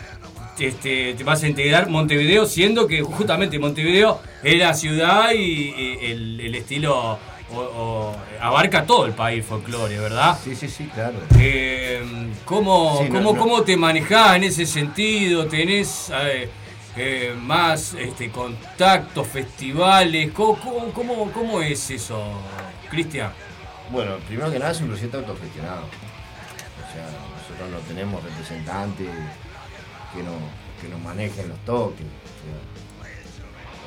este, te vas a integrar Montevideo, siendo que justamente Montevideo es la ciudad y, y el, el estilo o- o abarca todo el país folclore, ¿verdad? Sí, sí, sí, claro. Eh, ¿cómo, Sí, no, cómo, no. cómo te manejás en ese sentido? ¿Tenés eh, eh, más este, contactos, festivales? ¿Cómo, cómo, cómo- cómo es eso, Cristian? Bueno, primero que nada es un proyecto autogestionado. O sea, nosotros no tenemos representantes que, no, que nos manejen los toques.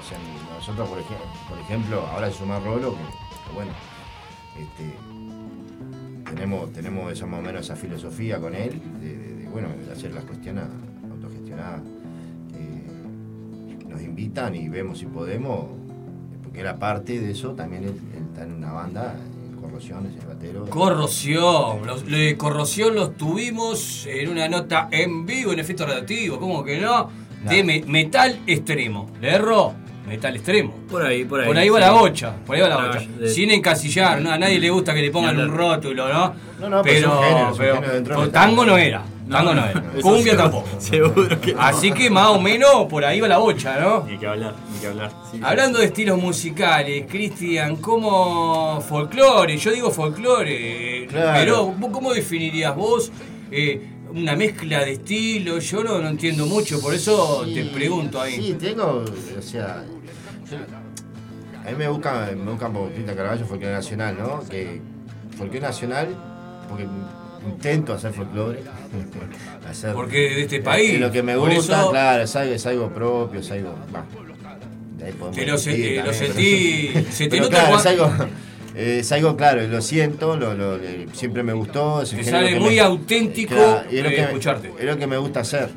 O sea, nosotros, por, ej- por ejemplo, ahora se suma Rolo, que, que bueno, este, tenemos, tenemos esa, más o menos esa filosofía con él, de, bueno, de hacer las cuestiones autogestionadas. Eh, nos invitan y vemos si podemos, porque era parte de eso, también él, él está en una banda, Corrosión, ese batero. Corrosión, los, lo de corrosión los tuvimos en una nota en vivo en efecto radioactivo, ¿cómo que no? De me- metal extremo. ¿Le erro? Metal extremo. Por ahí, por ahí. Por ahí va sí. la bocha, por ahí va la bocha. de- Sin encasillar, ¿no? a nadie le gusta que le pongan un rótulo, ¿no? No, no, pero pero, es un género, es un pero- género tango no era, tango no, era. Cumbia seguro- tampoco. Seguro que no. Así que más o menos por ahí va la bocha, ¿no? Ni que hablar, ni que hablar. sí. Hablando de estilos musicales, Cristian, ¿cómo folclore? Yo digo folclore, Claro. pero ¿vos ¿cómo definirías vos eh, una mezcla de estilos? Yo no, no entiendo mucho, por eso te pregunto ahí. Sí, tengo, o sea, yo- a mí me buscan, me buscan por Cristian Carvalho, folclore nacional, ¿no? Que folclore nacional, porque intento hacer folclore. hacer, Porque de este país, Es lo que me gusta, eso- claro, es algo, es algo propio, es algo. bah, de ahí podemos Que lo se- discutir eh, lo también, sentí- pero- se te pero nota claro, es algo. eh, Es algo claro, lo siento, lo, lo- eh, siempre me gustó. es Te sale muy me- auténtico, es lo eh, que- escucharte. Es lo que me gusta hacer.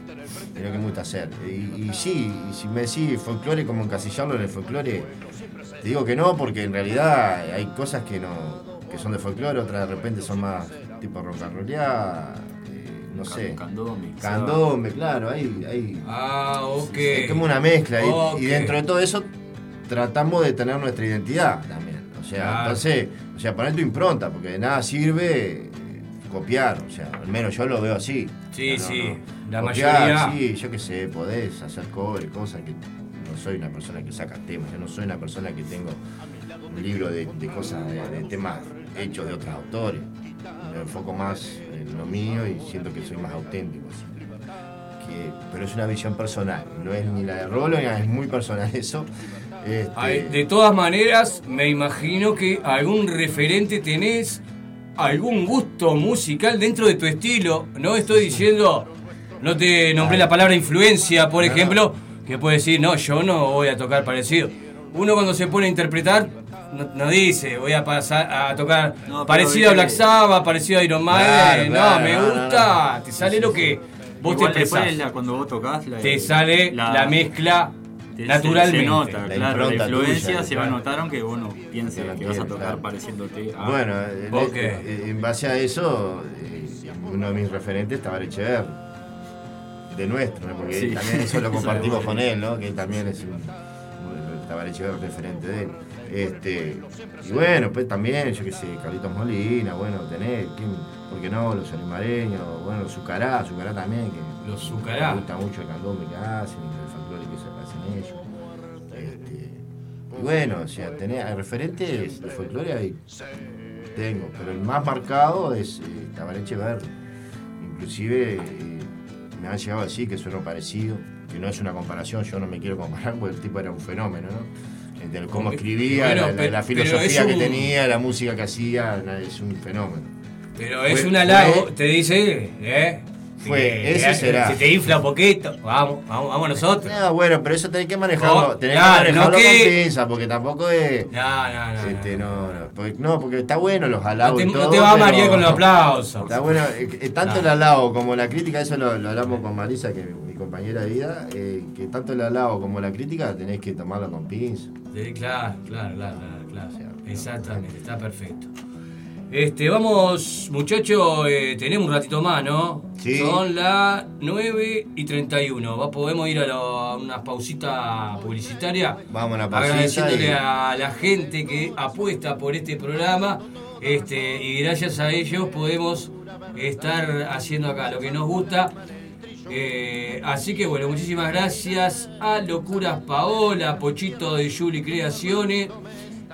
Es lo que me gusta hacer. Y, y sí, y si me decís folclore, como encasillarlo en el folclore, te digo que no, porque en realidad hay cosas que no que son de folclore, otras de repente son más tipo rock and eh, no sé. Candombe. Candombe, claro, hay, hay Ah, ok. es como una mezcla. y- Ok. Y, dentro de todo eso tratamos de tener nuestra identidad también. O sea, Claro. entonces, o sea, poner tu impronta, porque de nada sirve eh, copiar. O sea, al menos yo lo veo así. Sí, sí, la Copiar, mayoría- Sí, yo qué sé, podés hacer cover, cosas que no soy una persona que saca temas, yo no soy una persona que tengo un libro de, de cosas, de, de temas hechos de otros autores. Me enfoco más en lo mío y siento que soy más auténtico. Que- pero es una visión personal, no es ni la de Rolo, ni la- es muy personal eso. Este, De todas maneras, me imagino que algún referente tenés, algún gusto musical dentro de tu estilo. No estoy diciendo, no te nombré la palabra influencia, por ejemplo, que puede decir, no, yo no voy a tocar parecido. Uno cuando se pone a interpretar, no, no dice, voy a pasar a tocar No, parecido a Black Sabbath, parecido a Iron Maiden. Claro, no, claro, me no, no, gusta, no. te sale lo que vos Igual te expresás. la- cuando vos tocas la, Te sale la, mezcla te- naturalmente. Se, nota, La claro, la influencia tuya, se va a notar aunque uno piense Que la que vas a tocar claro. pareciéndote a... Bueno, en, Ok. en- en base a eso, eh, uno de mis referentes estaba Echever, de nuestro, ¿no? porque Sí. también eso lo compartimos con él, ¿no? que él también es un, Tabaré Echever referente de él. Este, y bueno, pues también, yo qué sé, Carlitos Molina, bueno, tenés, ¿quién, ¿por qué no? Los animareños, bueno, Zucará, Zucará también, que Los Zucará. me gusta mucho el candombe que hacen y el folclore que se hacen ellos. Este, y bueno, o sea, tenés hay referentes de folclore ahí tengo, pero el más marcado es eh, Tabaré Echever. Inclusive eh, me han llegado a decir que suena parecido, que no es una comparación, yo no me quiero comparar porque el tipo era un fenómeno, ¿no? Entre el cómo escribía, Bueno, la, filosofía que un- tenía, la música que hacía, es un fenómeno. Pero es Fue- un halago, fue- te dice, ¿eh? Fue, Que- ese que- será. Se te infla un poquito, vamos, vamos, vamos nosotros. No, bueno, pero eso tenés que manejarlo, tenés claro, que manejarlo no que- con pinza, porque tampoco es. No, no, no. Este, no, no, porque, no, porque está bueno los halagos. No te- y no todo, te va a marear con los aplausos. Está bueno, eh, eh, tanto el halago como la crítica, eso lo, lo hablamos con Marisa, que mi compañera de vida, eh, que tanto el halago como la crítica tenés que tomarlo con pinza. Sí, claro, claro, claro, claro, claro. Exactamente, está perfecto. Este, vamos, muchachos, eh, tenemos un ratito más, ¿no? Sí. Son las 9 y 31. Va, podemos ir a, lo- a una pausita publicitaria. Vamos a una pausita Agradeciéndole y- a la gente que apuesta por este programa. Este, y gracias a ellos podemos estar haciendo acá lo que nos gusta. Eh, así que bueno, muchísimas gracias a Locuras Paola, Pochito de Juli Creaciones,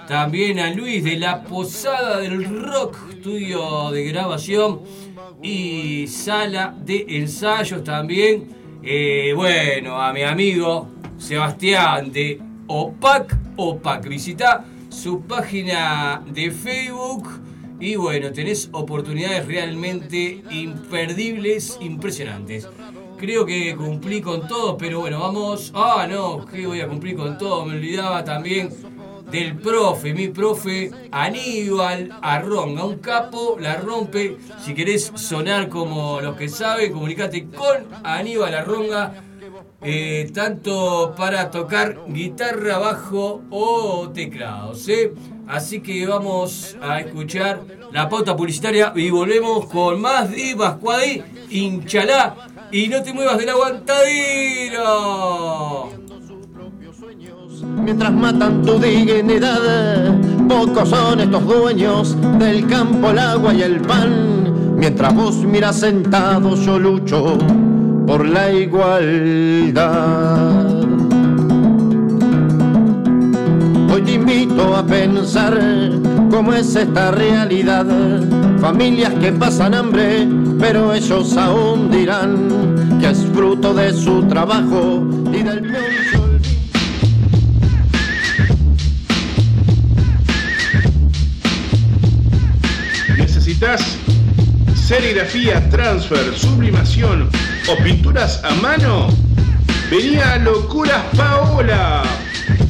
también a Luis de la Posada del Rock, estudio de grabación y sala de ensayos también. Eh, bueno, a mi amigo Sebastián de OPAC, OPAC, visita su página de Facebook. Y bueno, tenés oportunidades realmente imperdibles, impresionantes. Creo que cumplí con todo, pero bueno, vamos. Ah, no, que voy a cumplir con todo. Me olvidaba también del profe, mi profe Aníbal Arronga, un capo, la rompe. Si querés sonar como los que saben, comunicate con Aníbal Arronga. eh, tanto para tocar guitarra, bajo o teclados. ¿eh? Así que vamos a escuchar la pauta publicitaria y volvemos con más Divas Cuadí, Inchalá y no te muevas del aguantadero. Mientras matan tu dignidad, pocos son estos dueños del campo, el agua y el pan. Mientras vos miras sentado, yo lucho por la igualdad. Hoy te invito a pensar cómo es esta realidad. Familias que pasan hambre, pero ellos aún dirán que es fruto de su trabajo y del sol. ¿Necesitas serigrafía, transfer, sublimación o pinturas a mano? Venía a Locuras Paola.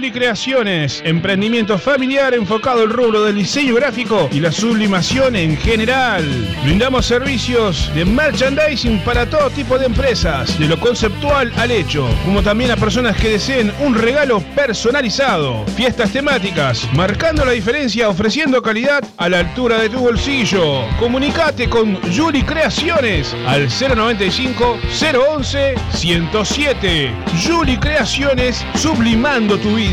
Juli Creaciones, emprendimiento familiar enfocado al rubro del diseño gráfico y la sublimación en general. Brindamos servicios de merchandising para todo tipo de empresas, de lo conceptual al hecho, como también a personas que deseen un regalo personalizado. Fiestas temáticas, marcando la diferencia ofreciendo calidad a la altura de tu bolsillo. Comunicate con Juli Creaciones al 095 011 107. Juli Creaciones, sublimando tu vida.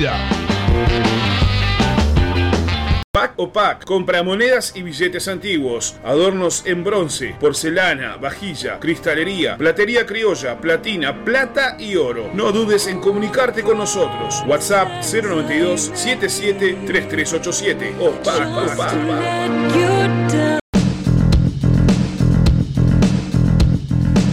Pack o Pack, compra monedas y billetes antiguos, adornos en bronce, porcelana, vajilla, cristalería, platería criolla, platina, plata y oro. No dudes en comunicarte con nosotros. WhatsApp 092 77 3387 o Pack o.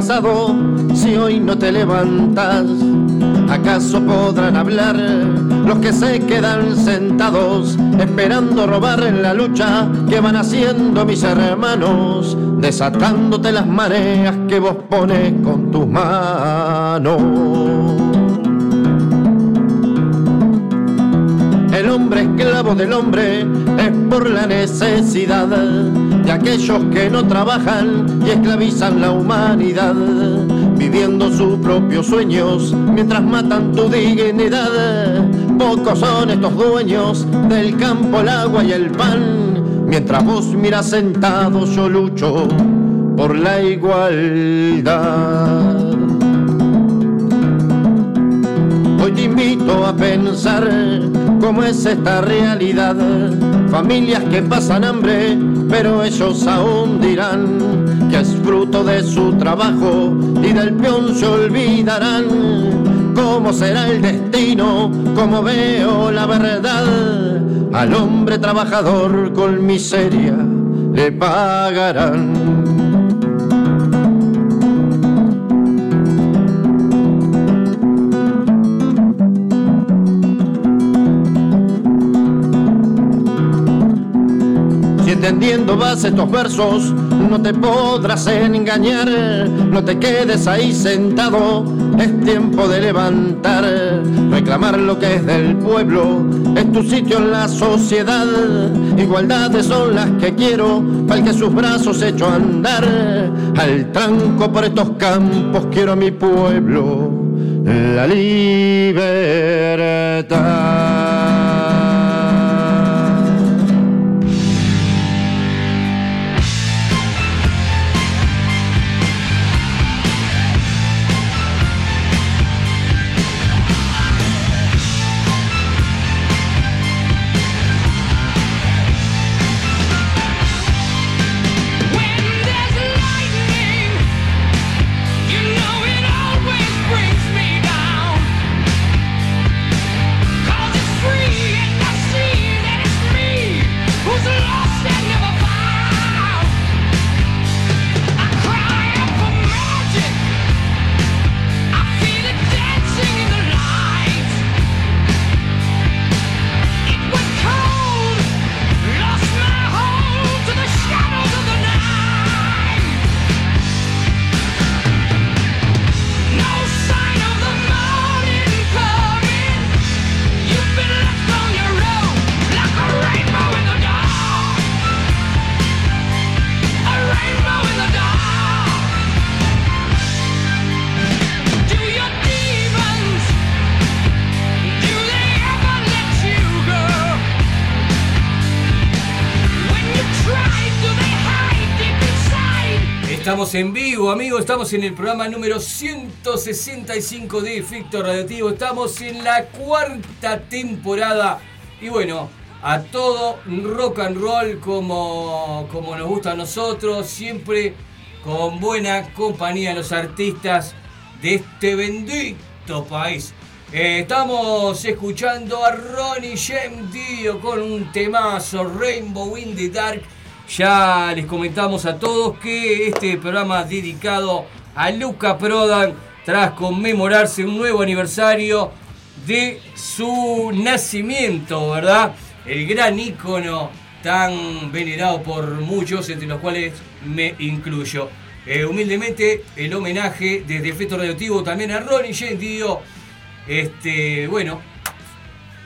Pasado, si hoy no te levantas, ¿acaso podrán hablar los que se quedan sentados, esperando robar en la lucha que van haciendo mis hermanos, desatándote las mareas que vos pones con tus manos? El hombre esclavo del hombre es por la necesidad de aquellos que no trabajan y esclavizan la humanidad, viviendo sus propios sueños mientras matan tu dignidad. Pocos son estos dueños del campo, el agua y el pan. Mientras vos miras sentado, yo lucho por la igualdad. Hoy te invito a pensar cómo es esta realidad. Familias que pasan hambre, pero ellos aún dirán que es fruto de su trabajo y del peón se olvidarán. ¿Cómo será el destino? ¿Cómo veo la verdad? Al hombre trabajador con miseria le pagarán. Si entendiendo vas estos versos, no te podrás engañar, no te quedes ahí sentado, es tiempo de levantar, reclamar lo que es del pueblo, es tu sitio en la sociedad, igualdades son las que quiero, para que sus brazos hecho andar, al tranco por estos campos quiero a mi pueblo, la libertad. En vivo, amigos. Estamos en el programa número 165 de Efecto Radioactivo. Estamos en la cuarta temporada. Y bueno, a todo rock and roll como, como nos gusta a nosotros. Siempre con buena compañía los artistas de este bendito país. Eh, estamos escuchando a Ronnie James Dio con un temazo Rainbow in the Dark. Ya les comentamos a todos que este programa dedicado a Luca Prodan tras conmemorarse un nuevo aniversario de su nacimiento, ¿verdad? El gran ícono tan venerado por muchos, entre los cuales me incluyo. Eh, humildemente, el homenaje desde Efecto Radioactivo también a Ronnie James Dio. Este, bueno,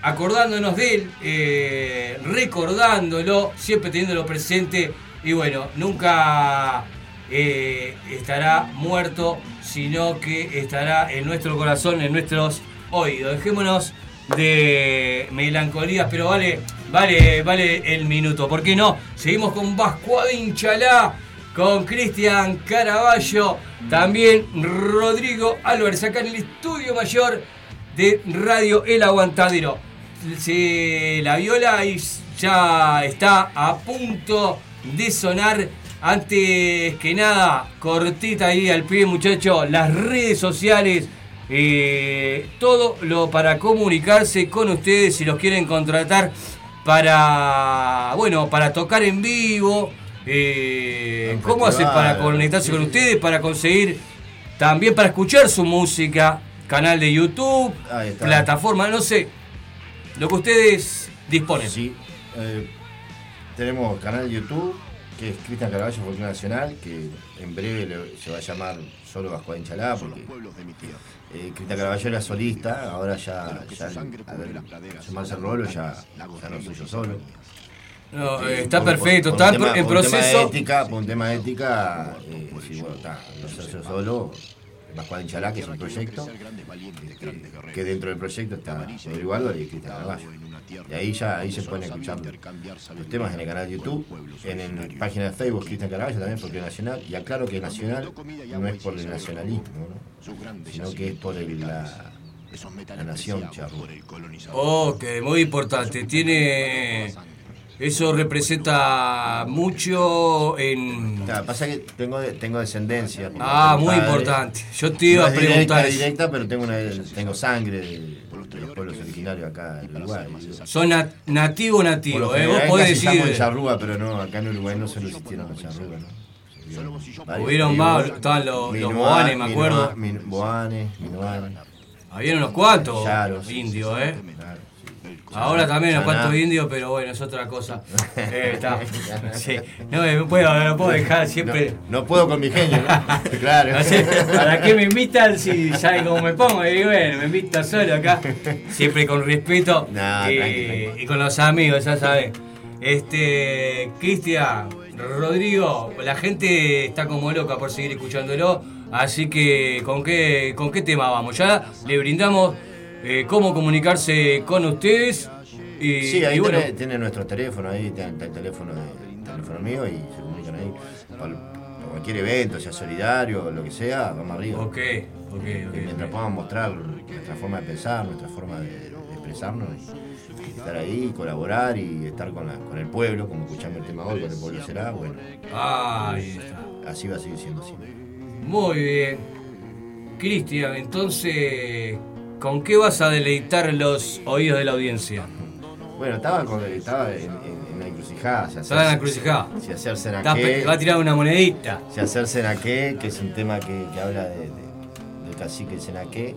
acordándonos de él, eh, recordándolo, siempre teniéndolo presente y bueno, nunca eh, estará muerto, sino que estará en nuestro corazón, en nuestros oídos. Dejémonos de melancolías, pero vale, vale, vale el minuto. ¿Por qué no? Seguimos con Vascuadín Chalá, con Cristian Caraballo, también Rodrigo Álvarez, acá en el estudio mayor de Radio El Aguantadero. Se- la viola y ya está a punto de sonar. Antes que nada, cortita ahí al pie, muchachos, las redes sociales, eh, todo lo para comunicarse con ustedes si los quieren contratar para, bueno, para tocar en vivo. eh, ¿Cómo hacen para conectarse con ustedes? Para conseguir, también para escuchar su música, canal de YouTube, plataforma, no sé, lo que ustedes disponen. Sí. eh, tenemos canal de YouTube, que es Cristian Caraballo Folclore Nacional, que en breve se va a llamar solo Vasco Chalá, porque eh, Cristian Caraballo era solista, ahora ya, ya a ver, llamarse Rolo ya, ya no soy yo solo. No, Eh, está por- perfecto, por- está por tema- en por un tema de proceso. ética, por un tema de ética, eh, sí, bueno, está, no soy yo solo, Vasco Chalá, que es un proyecto, este, que dentro del proyecto está Rodrigo Álvarez y Cristian Caraballo. Y ahí ya ahí se pueden escuchar los temas en el canal de YouTube, en la página de Facebook Cristian Caraballo también porque es nacional. Y aclaro que nacional no es por el nacionalismo, ¿no? sino que es por el- la, la nación charrúa. Ok, muy importante. Tiene. Eso representa mucho en. Claro, pasa que tengo, tengo descendencia. Ah, muy padre- importante. Yo te iba no a directa, preguntar eso. directa, pero tengo, una, tengo sangre de, de los pueblos originarios acá en Uruguay. Son na- nativo, nativo, ¿eh? Vos podés decir. en charrúa, pero no, acá en Uruguay no solo existieron los charrúas, ¿no? Se Hubieron más, estaban los- los Minuá, boanes, me Minuá, acuerdo. Min- Boanes, Minuanes. Habían unos cuantos indios, ¿eh? Ahora también Yaná. cuantos indios, pero bueno, es otra cosa. Eh, está. Sí. No me puedo, no puedo dejar siempre. No, no puedo con mi genio, ¿no? claro. No sé, ¿Para qué me invitan si saben cómo me pongo? Y bueno, me invitan solo acá. Siempre con respeto. Y, y con los amigos, ya sabes. Este, Cristian, Rodrigo, la gente está como loca por seguir escuchándolo. Así que, ¿con qué, con qué tema vamos? Ya le brindamos eh, cómo comunicarse con ustedes. Y, Sí, ahí y bueno, tiene, tiene nuestro teléfono, ahí está el teléfono, de- el teléfono mío y se comunican ahí. Para, cualquier evento, sea solidario lo que sea, vamos arriba. Ok, ok, ok. Mientras podamos mostrar nuestra forma de pensar, nuestra forma de, de expresarnos, y estar ahí, colaborar y estar con, la- con el pueblo, como escuchamos el tema hoy, con el pueblo será, bueno. Ahí está. Así va a seguir siendo siempre. Muy bien. Cristian, entonces, ¿con qué vas a deleitar los oídos de la audiencia? Bueno, estaba, con- estaba en, en- en la encrucijada. Si Estaba en la encrucijada. Si hacerse en aquel. va a tirar una monedita. Si hacerse en aquel, que es un tema que, que habla de, de- del cacique Senaqué,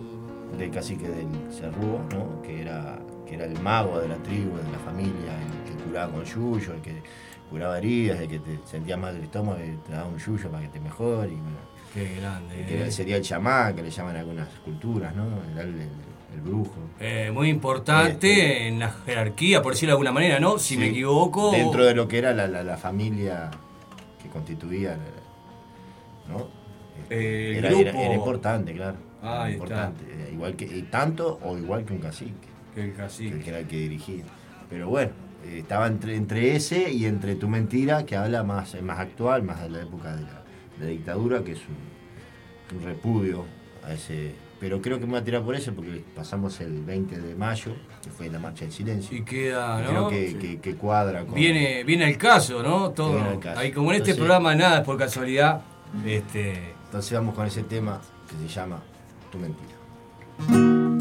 del cacique del Cerrúo, ¿no? que, era, que era el mago de la tribu, de la familia, el que curaba con yuyo, el que curaba heridas, el que te sentías mal del estómago y te daba un yuyo para que te mejore. Y, bueno, Qué grande. que eh. sería el chamán, que le llaman algunas culturas, ¿no? El, el- el brujo. Eh, muy importante en la jerarquía, por decirlo de alguna manera, ¿no? Si Sí, me equivoco. Dentro de lo que era la, la- la familia que constituía, ¿no? El era, grupo. era- era importante, claro. Era importante. Eh, Igual que, y tanto o igual que un cacique. Que el cacique. Que era el que dirigía. Pero bueno, eh, estaba entre, entre ese y entre tu mentira, que habla más, más actual, más de la época de la, de la dictadura, que es un, un repudio a ese. Pero creo que me voy a tirar por ese porque pasamos el 20 de mayo, que fue la marcha del silencio. Y queda, ¿no? Creo que, Sí. que- que cuadra con. Viene, viene el caso, ¿no? Todo. Viene el caso. Ahí como en este programa nada es por casualidad. Este. Entonces vamos con ese tema que se llama Tu mentira.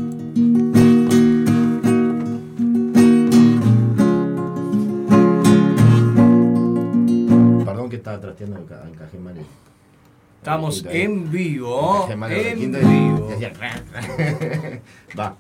Estaba trasteando el, ca- el cajón mal. Estamos en vivo. En vivo. Va.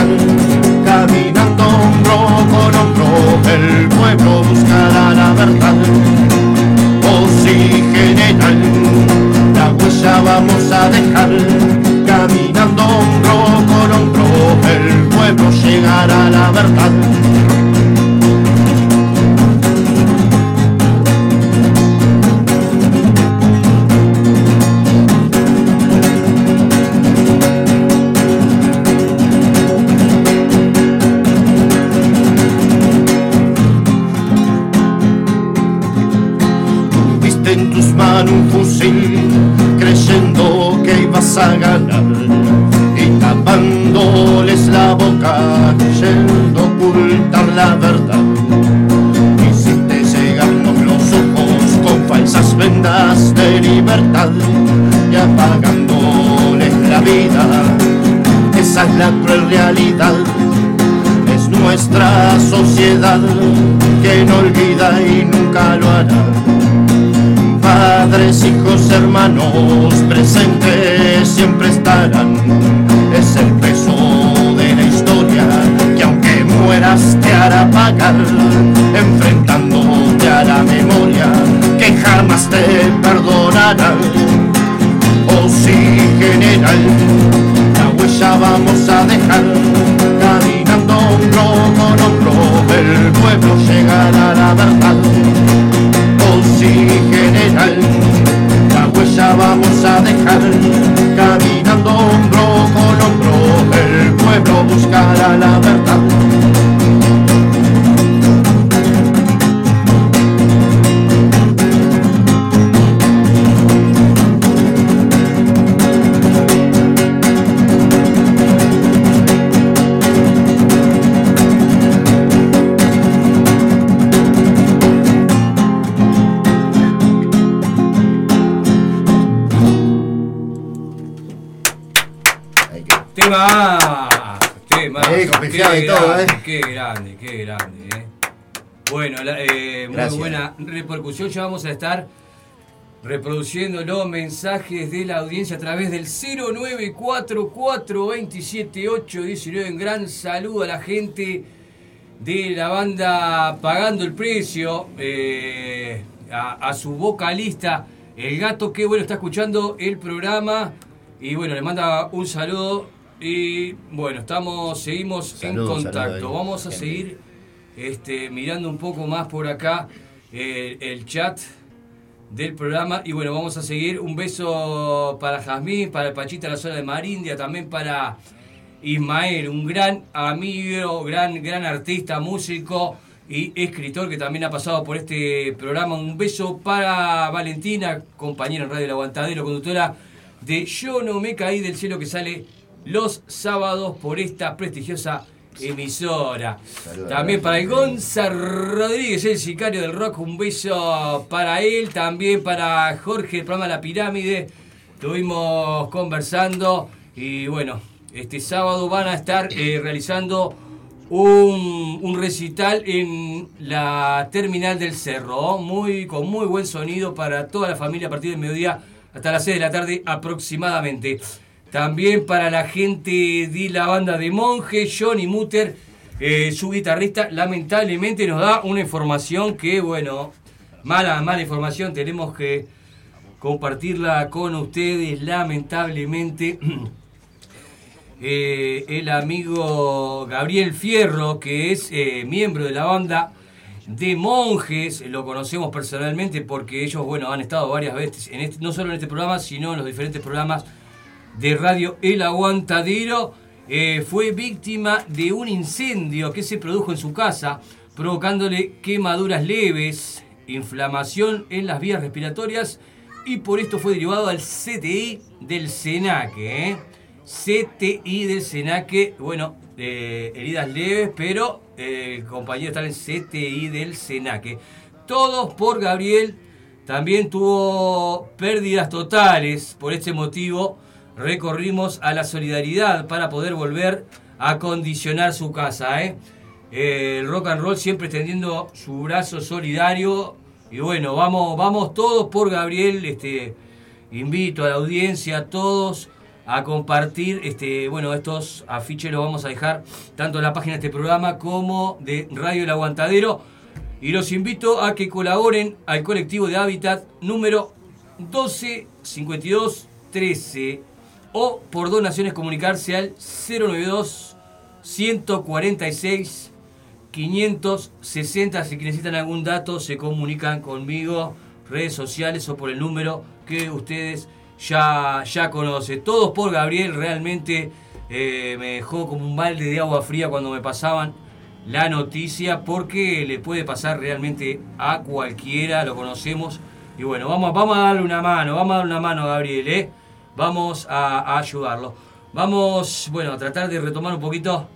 Vamos a estar reproduciendo los mensajes de la audiencia a través del 094427819. Un gran saludo a la gente de la banda Pagando el Precio, eh, a, a su vocalista, el gato, que bueno, está escuchando el programa. Y bueno, le manda un saludo. Y bueno, estamos, seguimos en contacto. Vamos a gente. seguir este, mirando un poco más por acá eh, el chat del programa. Y bueno, vamos a seguir. Un beso para Jazmín, para Pachita la zona de Marindia, también para Ismael, un gran amigo, gran, gran artista, músico y escritor que también ha pasado por este programa. Un beso para Valentina, compañera en Radio El Aguantadero, conductora de Yo no me caí del cielo que sale los sábados por esta prestigiosa emisora. También para el. Gonza Rodríguez, el sicario del rock, un beso para él, también para Jorge, el programa La Pirámide. Estuvimos conversando y bueno, este sábado van a estar eh, realizando un, un recital en la terminal del Cerro, muy, con muy buen sonido para toda la familia a partir del mediodía hasta las 6 de la tarde aproximadamente. También para la gente de la banda de Monje, Johnny Mutter, eh, su guitarrista, lamentablemente nos da una información que, bueno, mala, mala información, tenemos que compartirla con ustedes, lamentablemente. Eh, el amigo Gabriel Fierro, que es eh, miembro de la banda de Monjes, lo conocemos personalmente porque ellos, bueno, han estado varias veces, en este- no solo en este programa, sino en los diferentes programas de radio El Aguantadero. Eh, fue víctima de un incendio que se produjo en su casa, provocándole quemaduras leves, inflamación en las vías respiratorias y por esto fue derivado al CTI del SENACE. ¿eh? CTI del SENACE, bueno, eh, heridas leves, pero eh, el compañero está en CTI del SENACE. Todos por Gabriel. También tuvo pérdidas totales. Por este motivo recorrimos a la solidaridad para poder volver a acondicionar su casa. Eh, el rock and roll siempre extendiendo su brazo solidario. Y bueno, vamos, vamos todos por Gabriel. Este, invito a la audiencia, a todos a compartir este, bueno, estos afiches los vamos a dejar tanto en la página de este programa como de Radio El Aguantadero. Y los invito a que colaboren al colectivo de Hábitat número 125213 o por donaciones comunicarse al 092 146 560. Si necesitan algún dato, se comunican conmigo, redes sociales o por el número que ustedes ya, ya conocen. Todos por Gabriel, realmente eh, me dejó como un balde de agua fría cuando me pasaban la noticia, porque le puede pasar realmente a cualquiera, lo conocemos. Y bueno, vamos, vamos a darle una mano, vamos a darle una mano a Gabriel, ¿eh? Vamos a, ayudarlo. Vamos, bueno, a tratar de retomar un poquito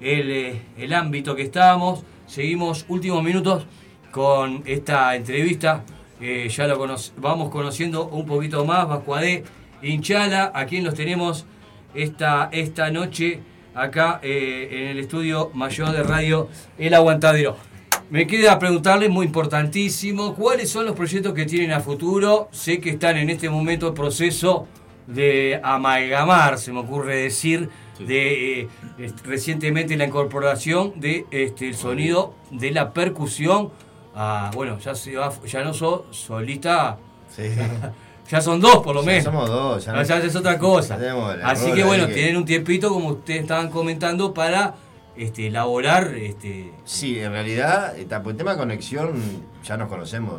el, eh, el ámbito que estábamos. Seguimos últimos minutos con esta entrevista. Eh, ya lo vamos conociendo un poquito más. Vascuadé, Inchala, a quien los tenemos esta, esta noche acá eh, en el estudio mayor de radio El Aguantadero. Me queda preguntarles, muy importantísimo, ¿cuáles son los proyectos que tienen a futuro? Sé que están en este momento en proceso de amalgamar, se me ocurre decir, de eh, recientemente la incorporación de este, el sonido de la percusión. a- bueno, ya, se va- ya no sos solista, ya son dos por lo Ya menos. somos dos, ya no- ya es otra cosa. Así que bueno, que- tienen un tiempito, como ustedes estaban comentando, para este, elaborar este, Sí, en realidad, por el tema de conexión, ya nos conocemos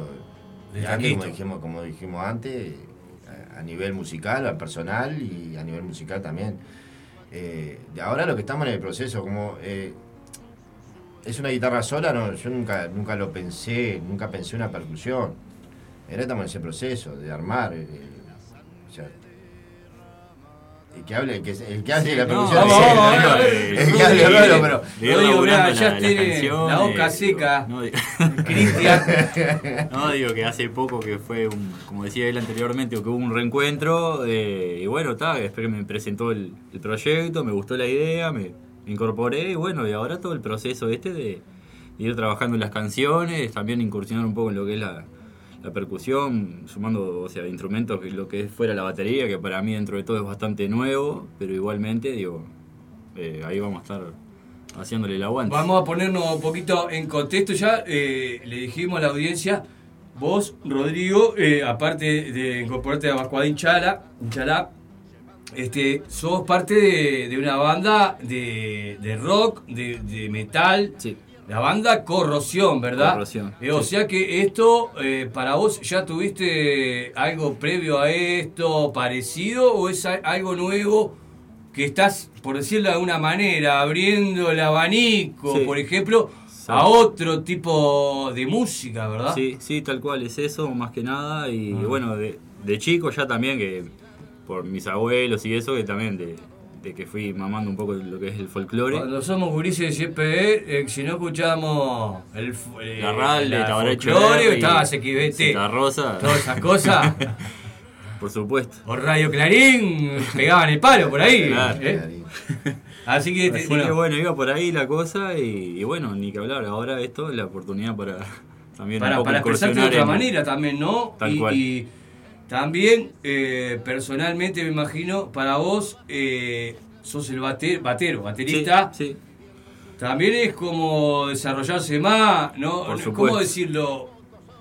de De antes, como dijimos, como dijimos antes, a, nivel musical, al personal y a nivel musical también. Eh, de ahora lo que estamos en el proceso, como eh, es una guitarra sola, no, yo nunca, nunca lo pensé, nunca pensé una percusión. Ahora estamos en ese proceso de armar. eh, el que hable, el que, el que hable de la No, percusión, vamos, no, el que hable pero No digo, mirá, ya tiene la boca seca. No, Cristian. No, digo que hace poco que fue, un, como decía él anteriormente, que hubo un reencuentro. eh, y bueno, está, después que me presentó el, el proyecto, me gustó la idea, me, me incorporé. Y bueno, y ahora todo el proceso este de, de ir trabajando en las canciones, también incursionar un poco en lo que es la, la percusión, sumando, o sea, instrumentos, que lo que es fuera la batería, que para mí dentro de todo es bastante nuevo, pero igualmente, digo, eh, ahí vamos a estar haciéndole el aguante. Vamos a ponernos un poquito en contexto ya. eh, le dijimos a la audiencia, vos, Rodrigo, eh, aparte de incorporarte a Vascuadín Chala, Chalá, este, sos parte de, de una banda de, de rock, de, de metal. La banda Corrosión, ¿verdad? Corrosión, Eh, o sí. sea que esto, eh, para vos, ¿ya tuviste algo previo a esto, parecido, o es algo nuevo que estás, por decirlo de alguna manera, abriendo el abanico, Sí. por ejemplo, a otro tipo de música, ¿verdad? Sí, sí, tal cual, es eso, más que nada. Y Ah. bueno, de, de chico ya también, que por mis abuelos y eso, que también de, de que fui mamando un poco lo que es el folclore. Cuando somos gurises de siempre, eh, si no escuchábamos el, eh, La la Tabaré folclore, estaba Santa Rosa. todas esas cosas. Por supuesto. O Radio Clarín, pegaban el palo por ahí. Claro. ¿eh? Así que, este, Así bueno, que bueno, iba por ahí la cosa y, y bueno, ni que hablar. Ahora esto es la oportunidad para también un para, poco para expresarte de otra manera también, ¿no? Tal y, cual. y también, eh, personalmente, me imagino, para vos, eh, sos el bate- batero, baterista. Sí, sí. También es como desarrollarse más, ¿no? Por ¿Cómo decirlo?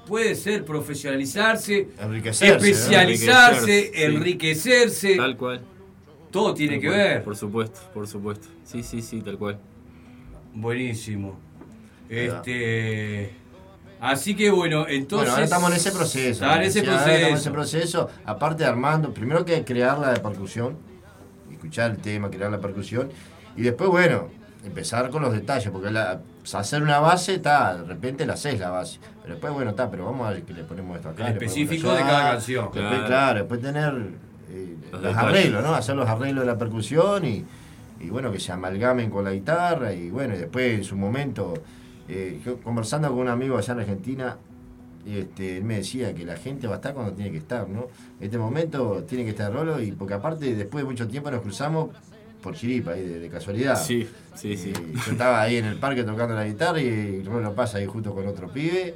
Puede ser profesionalizarse, Enriquecerse, especializarse, Enriquecerse, sí. Tal cual. Todo tiene Tal que cual, ver. Por supuesto, por supuesto. Sí, sí, sí, tal cual. Buenísimo. Este. Así que bueno, entonces. Bueno, ahora estamos en ese proceso. Está en ese ahora estamos en proceso. ese proceso. Aparte armando, primero que crear la percusión, escuchar el tema, crear la percusión. Y después, bueno, empezar con los detalles, porque la- hacer una base, está, de repente la haces la base. Pero después, bueno, está, pero vamos a ver que le ponemos esto acá. El específico allá. de cada canción. Después, Claro. claro. después tener eh, Los los, arreglos, ¿no? Hacer los arreglos de la percusión y, y bueno, que se amalgamen con la guitarra. Y bueno, y después en su momento, eh, yo conversando con un amigo allá en Argentina, este, él me decía que la gente va a estar cuando tiene que estar, ¿no? En este momento tiene que estar Rolo, y porque aparte después de mucho tiempo nos cruzamos por chiripa, ahí de, de casualidad. Sí, sí, sí. Eh, yo estaba ahí en el parque tocando la guitarra y Rolo pasa ahí justo con otro pibe.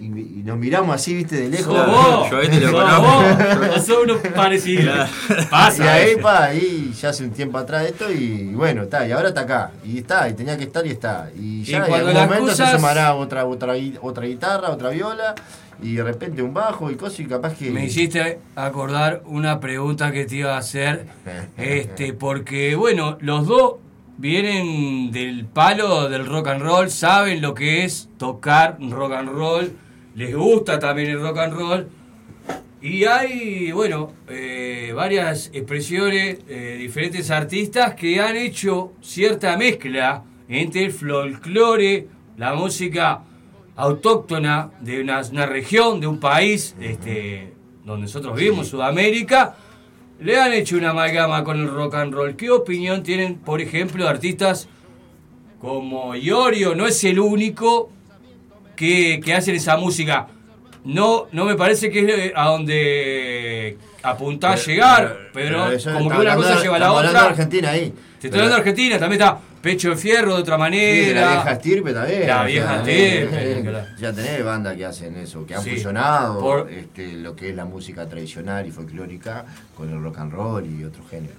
Y, y nos miramos así, viste, de lejos. Sos vos. Yo a este lo conozco. Sos uno parecido. y Pasa. ahí, eso. pa, ahí ya hace un tiempo atrás de esto y bueno, está, y ahora está acá. Y está, y tenía que estar y está. Y ya en cuando algún momento se sumará otra, otra, otra guitarra, otra viola, y de repente un bajo y cosas y capaz que. Me hiciste acordar una pregunta que te iba a hacer. Este, porque, bueno, los dos vienen del palo del rock and roll, saben lo que es tocar rock and roll, les gusta también el rock and roll. Y hay, bueno, eh, varias expresiones, eh, diferentes artistas que han hecho cierta mezcla entre el folclore, la música autóctona de una, una región, de un país este, donde nosotros vivimos, Sudamérica, le han hecho una amalgama con el rock and roll. ¿Qué opinión tienen, por ejemplo, artistas como Iorio? No es el único que, que hacen esa música. No, no me parece que es eh, a donde apuntás a llegar, pero- pero, como que una cosa lleva a la otra. de Argentina ahí. Te estoy hablando de Argentina, también está Pecho de Fierro de otra Sí, manera. de la vieja estirpe también. La vieja eh, estirpe, eh. Ya tenés bandas que hacen eso, que han Sí. fusionado Por- este, lo que es la música tradicional y folclórica con el rock and roll y otros géneros.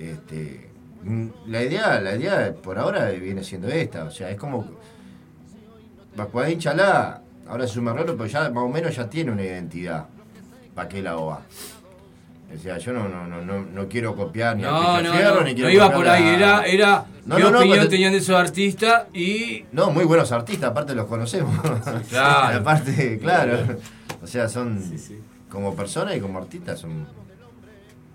Este, mm, la idea, la idea por ahora viene siendo esta, o sea, es como Bacuadín Chalá, ahora se suma Rolo, pero ya más o menos ya tiene una identidad. ¿Para qué la OA? O sea, yo no, no, no, no, no quiero copiar ni a No, Pecho no, Fierro, no, ni quiero no iba por ahí, a- era, era No, qué no, no, opinión tenían de esos artistas y No, muy buenos artistas, aparte los conocemos. Claro. aparte, claro. O sea, son como personas y como artistas son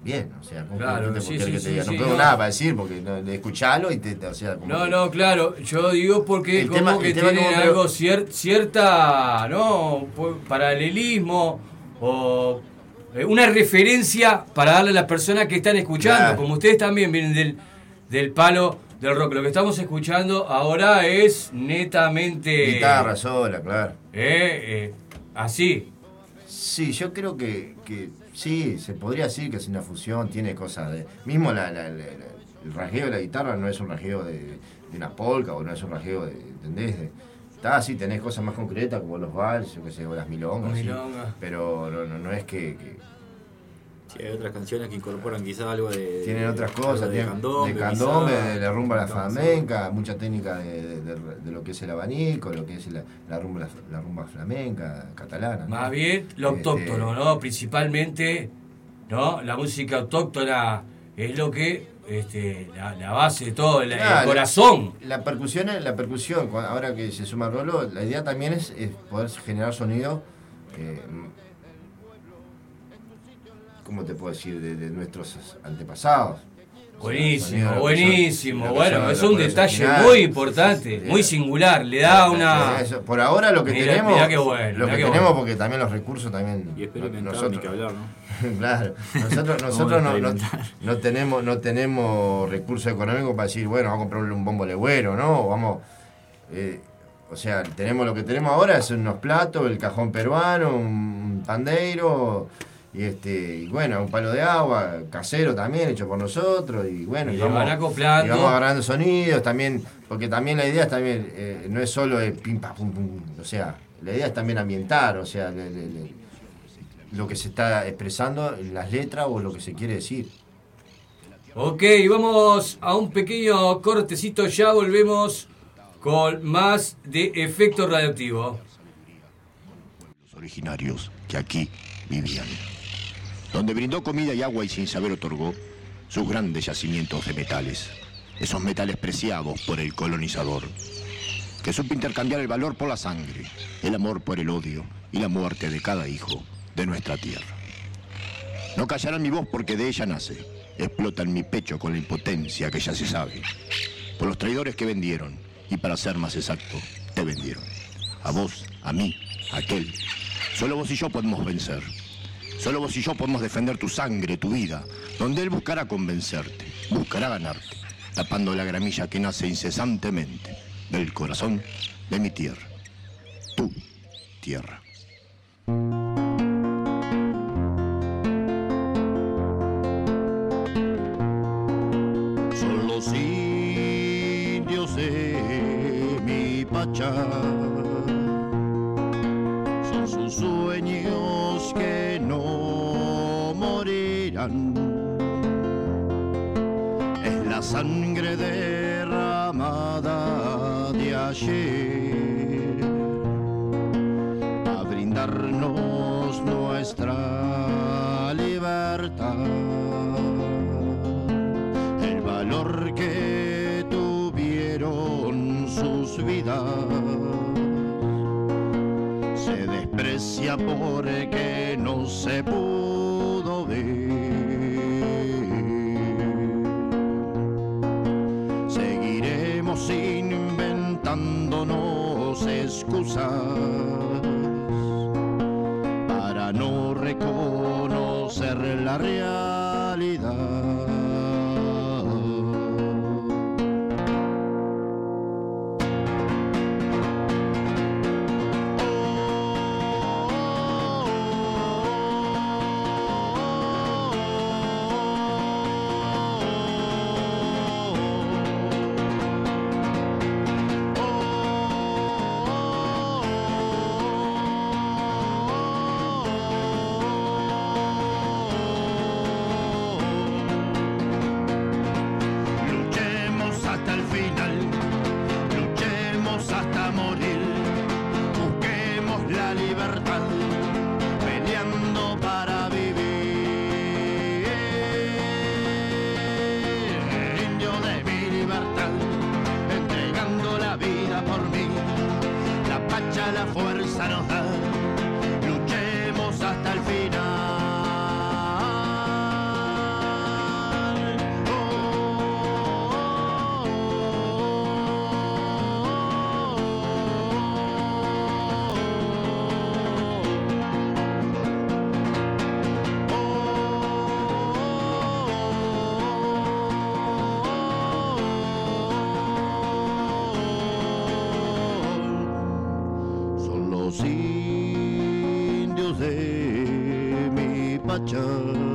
bien. O sea, ¿cómo Claro, qué te- sí, qué sí, que te sí, diga? sí, no tengo no. nada para decir porque no, de escucharlo y te, o sea, como No, que- no, claro, yo digo porque El como tema- que tienen como algo cier- cierta, ¿no? Paralelismo o eh, una referencia para darle a las personas que están escuchando, Claro. como ustedes también vienen del, del palo del rock. Lo que estamos escuchando ahora es netamente... Guitarra sola, claro. Eh, eh, así. Sí, yo creo que, que sí, se podría decir que es una fusión, tiene cosas de... Mismo la, la- la- la- el rasgueo de la guitarra no es un rasgueo de, de una polka o no es un rasgueo de... ¿Entendés? De- Está así, tenés cosas más concretas como los vals, yo qué sé, o las milongas. sí. Milongas. Pero no, no, no es que- que, Sí, hay otras canciones que incorporan quizás algo de. Tienen de- otras cosas, de candombe, de candombe, de la rumba a la Entonces, flamenca, mucha técnica de, de- de- de lo que es el abanico, lo que es la, la rumba, la rumba flamenca, catalana. ¿no? Más bien lo Este, autóctono, ¿no? Principalmente, ¿no? La música autóctona es lo que, este, la, la base de todo, la- Claro, el corazón. La, percusión, la percusión, cu- ahora que se suma Rolo, la idea también es, es poder generar sonido, eh, ¿cómo te puedo decir? De, de nuestros antepasados. O sea, Buenísimo, que buenísimo. que Bueno, es un detalle muy importante, muy singular. Le da una. Eso, Por ahora lo que Mirá- tenemos, mirá qué bueno, lo que tenemos bueno. porque también los recursos también Y nosotros ni que hablar, ¿no? claro, nosotros, nosotros no, no, no tenemos no tenemos recursos económicos para decir bueno vamos a comprarle un bombo legüero, no O vamos eh, o sea tenemos lo que tenemos ahora es unos platos el cajón peruano un pandeiro y este y bueno un palo de agua casero también hecho por nosotros y bueno Y van acoplando. y vamos agarrando sonidos también porque también la idea es también eh, no es solo el pim pam pum pum o sea la idea es también ambientar o sea le- le- le- lo que se está expresando en las letras o lo que se quiere decir Ok, vamos a un pequeño cortecito, ya volvemos con más de efecto radioactivo. los originarios que aquí vivían, donde brindó comida y agua y sin saber otorgó sus grandes yacimientos de metales, esos metales preciados por el colonizador, que supo intercambiar el valor por la sangre, el amor por el odio y la muerte de cada hijo de nuestra tierra. No callarán mi voz porque de ella nace, explota en mi pecho con la impotencia que ya se sabe, por los traidores que vendieron, y para ser más exacto, te vendieron. A vos, a mí, a aquel. Solo vos y yo podemos vencer. Solo vos y yo podemos defender tu sangre, tu vida, donde él buscará convencerte, buscará ganarte, tapando la gramilla que nace incesantemente del corazón de mi tierra. Tu tierra. Sangre derramada de ayer a brindarnos nuestra libertad. El valor que tuvieron sus vidas se desprecia porque no se pudo excusas para no reconocer la realidad. Son los indios de mi pacha.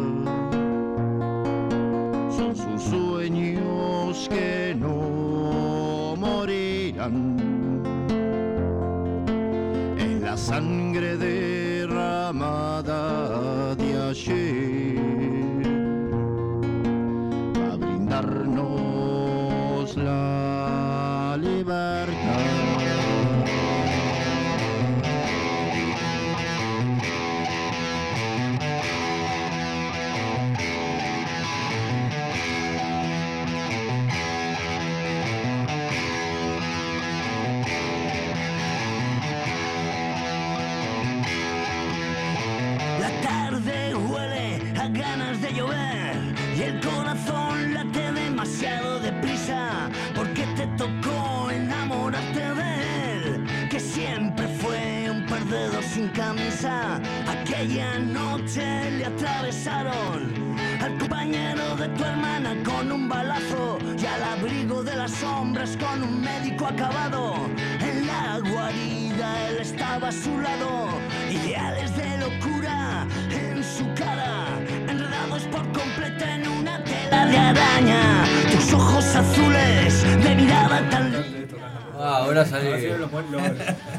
Ah, ahora salió.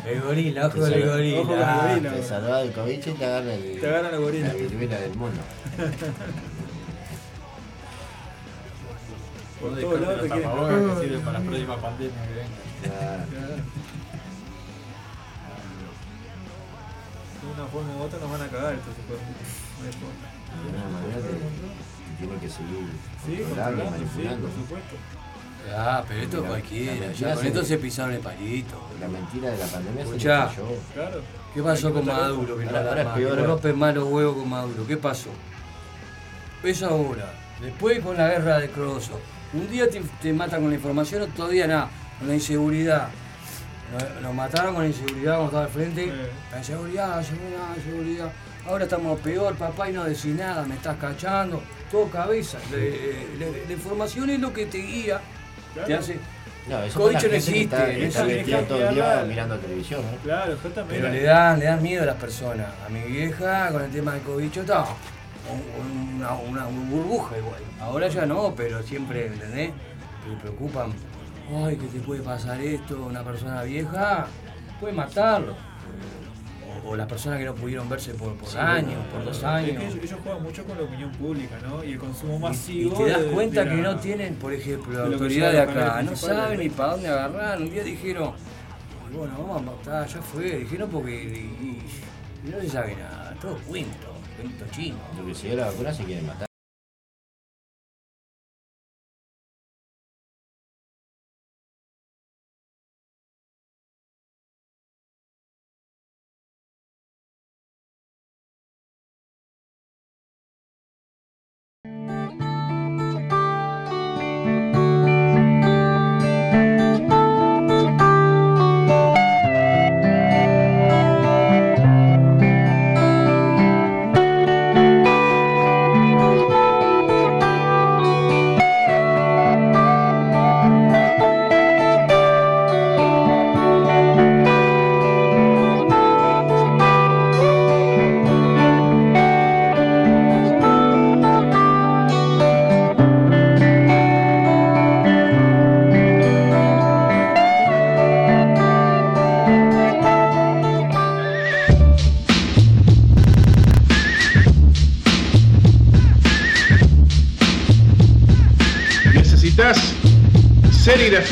El gorila, ojo del gorila. Ojo con el gorila. Te salva del COVID y te agarra el, Te agarra la gorila. La viruela del mono. Por todos lados te los quieren que sirven para las próximas pandemias que vengan. De una forma u otra nos van a cagar estos. De una manera tiene que seguir Sí, controlando, controlando, sí, manipulando. por supuesto. Ah, pero esto La- cualquiera, ya con esto se pisaron el palito. La mentira de la pandemia se Escuchá, cayó. ¿qué pasó con Maduro? Que no Ahora- es más, peor. no rompen más los huevos con Maduro. ¿Qué pasó? Eso ahora. Después con la guerra de Crosso. Un día te, te matan con la información, otro día nada. Con la inseguridad. Nos, mataron con la inseguridad cuando estaba al frente. La inseguridad, seguridad, inseguridad. Ahora estamos peor, papá, y no decís nada, me estás cachando. Todo cabeza. Le- la información es lo que te guía. Te Claro. hace. No, eso la no existe. está- está todo el día mirando televisión, ¿no? Claro, exactamente. Pero le dan, le dan miedo a las personas. A mi vieja, con el tema del cobicho, estaba una, una- una burbuja igual. Ahora ya no, pero siempre, ¿entendés? Me preocupan. Ay, que te puede pasar esto a una persona vieja, puede matarlo. O, o las personas que no pudieron verse por, por Sí, años, por dos es que años. ellos, ellos juegan mucho con la opinión pública, ¿no? Y el consumo Y masivo. te das de- de cuenta la- que no tienen, por ejemplo, la autoridad de acá, no saben ni para dónde agarrar. Un día dijeron, "Y bueno, vamos a matar, ya fue. Dijeron porque y- y- y no se sabe nada, todo cuento, cuento chino. Lo que sigue la vacuna se quieren matar.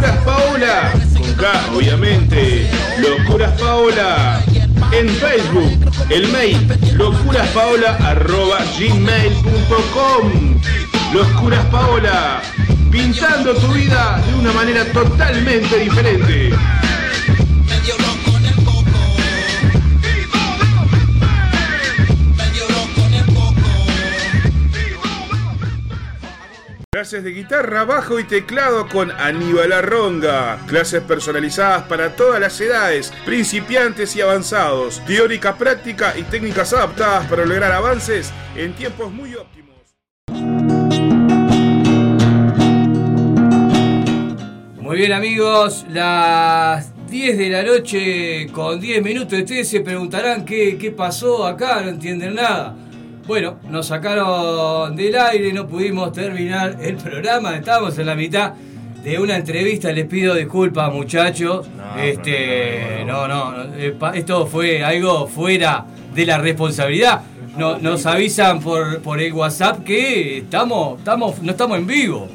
Locuras Paola. Con K, obviamente. Locuras Paola. En Facebook, el mail locuraspaola.gmail.com Locuras Paola. Pintando tu vida de una manera totalmente diferente. Clases de guitarra, bajo y teclado con Aníbal Arronga. Clases personalizadas para todas las edades, principiantes y avanzados. Teórica, práctica y técnicas adaptadas para lograr avances en tiempos muy óptimos. Muy bien amigos, las 10 de la noche con 10 minutos. Ustedes se preguntarán qué, qué pasó acá, no entienden nada. Bueno, nos sacaron del aire, no pudimos terminar el programa, estábamos en la mitad de una entrevista, les pido disculpas muchachos. este, no, no, no, esto fue algo fuera de la responsabilidad. No, nos avisan por, por el WhatsApp que estamos, estamos, no estamos en vivo.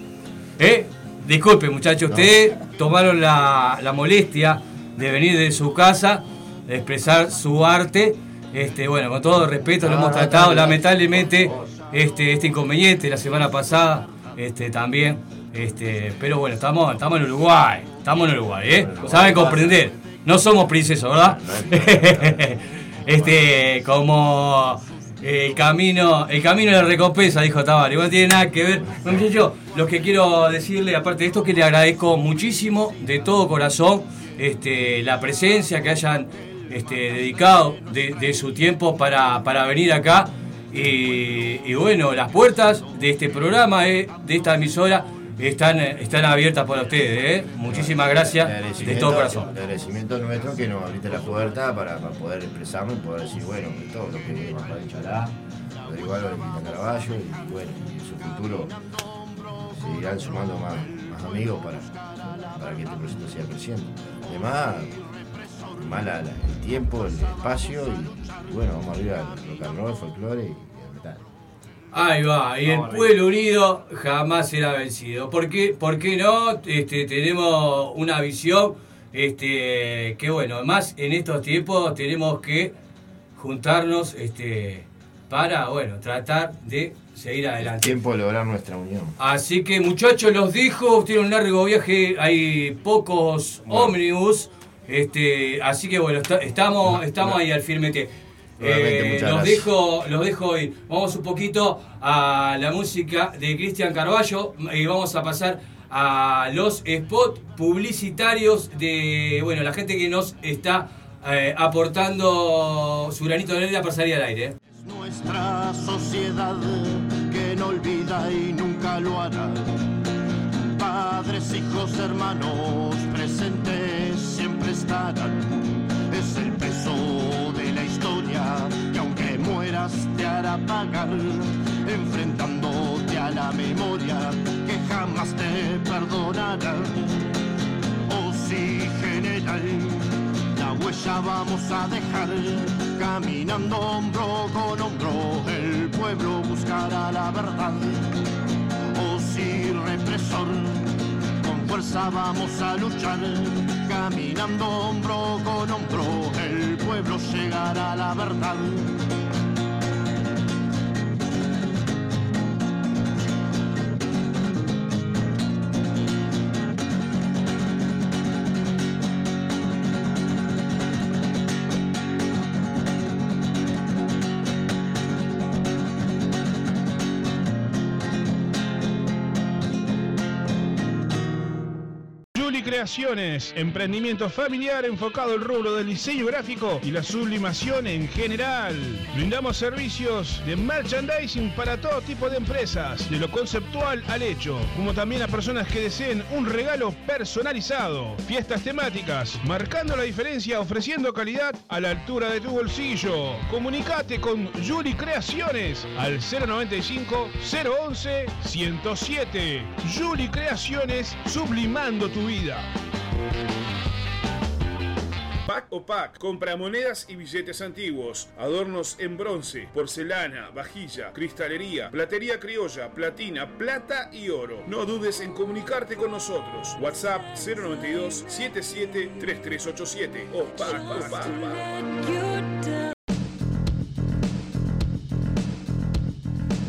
¿Eh? Disculpe, muchachos, ustedes tomaron la, la molestia de venir de su casa, de expresar su arte. Este, bueno, con todo respeto lo hemos no, tratado. Lamentablemente, este, este inconveniente la semana pasada, este, también. Este, pero bueno, estamos, estamos en Uruguay. Estamos en Uruguay, ¿eh? Saben comprender. No somos princesos, ¿verdad? este, como el camino, el camino de la recompensa, dijo Tavares. No tiene nada que ver. Bueno, muchachos, lo que quiero decirle, aparte de esto, que le agradezco muchísimo, de todo corazón, este, la presencia que hayan este, dedicado de, de su tiempo para, para venir acá. Y, y bueno, las puertas de este programa, eh, de esta emisora, están, están abiertas para ustedes. eh. Muchísimas gracias de todo corazón. El agradecimiento nuestro que nos abriste la puerta para, para poder expresarnos y poder decir, bueno, esto es lo que nos ha dicho Alá, Rodrigo Álvarez, Cristian Caraballo, y bueno, en su futuro seguirán sumando más, más amigos para, para que este proyecto siga creciendo. Además, mala la- el tiempo, el espacio y, y bueno, vamos arriba del rock and roll, folclore y el metal. Ahí va, y el pueblo unido jamás será vencido. ¿Por qué, por qué no? Este, tenemos una visión este, que, bueno, además en estos tiempos tenemos que juntarnos este, para, bueno, tratar de seguir adelante. Tiempo de lograr nuestra unión. Así que muchachos, los dejo, tienen un largo viaje, hay pocos ómnibus, este, así que bueno, está- estamos, estamos ahí al firmete. Eh, los dejo, los dejo ir. Vamos un poquito a la música de Cristian Carballo y vamos a pasar a los spots publicitarios de bueno la gente que nos está eh, aportando su granito de arena para salir al aire. Nuestra sociedad que no olvida y nunca lo hará. Padres, hijos, hermanos, presentes Es el peso de la historia que aunque mueras te hará pagar. Enfrentándote a la memoria que jamás te perdonará. Oh sí, general, la huella vamos a dejar. Caminando hombro con hombro, el pueblo buscará la verdad. Oh sí, represor, fuerza vamos a luchar. Caminando hombro con hombro, el pueblo llegará a la verdad. Emprendimiento familiar enfocado al rubro del diseño gráfico y la sublimación en general. Brindamos servicios de merchandising para todo tipo de empresas, de lo conceptual al hecho, como también a personas que deseen un regalo personalizado. Fiestas temáticas, marcando la diferencia, ofreciendo calidad a la altura de tu bolsillo. Comunicate con Juli Creaciones al 095 011 107. Juli Creaciones, sublimando tu vida. Pack o Pack compra monedas y billetes antiguos, adornos en bronce, porcelana, vajilla, cristalería, platería criolla, platina, plata y oro. No dudes en comunicarte con nosotros. WhatsApp 092 77 3387 o Pack o.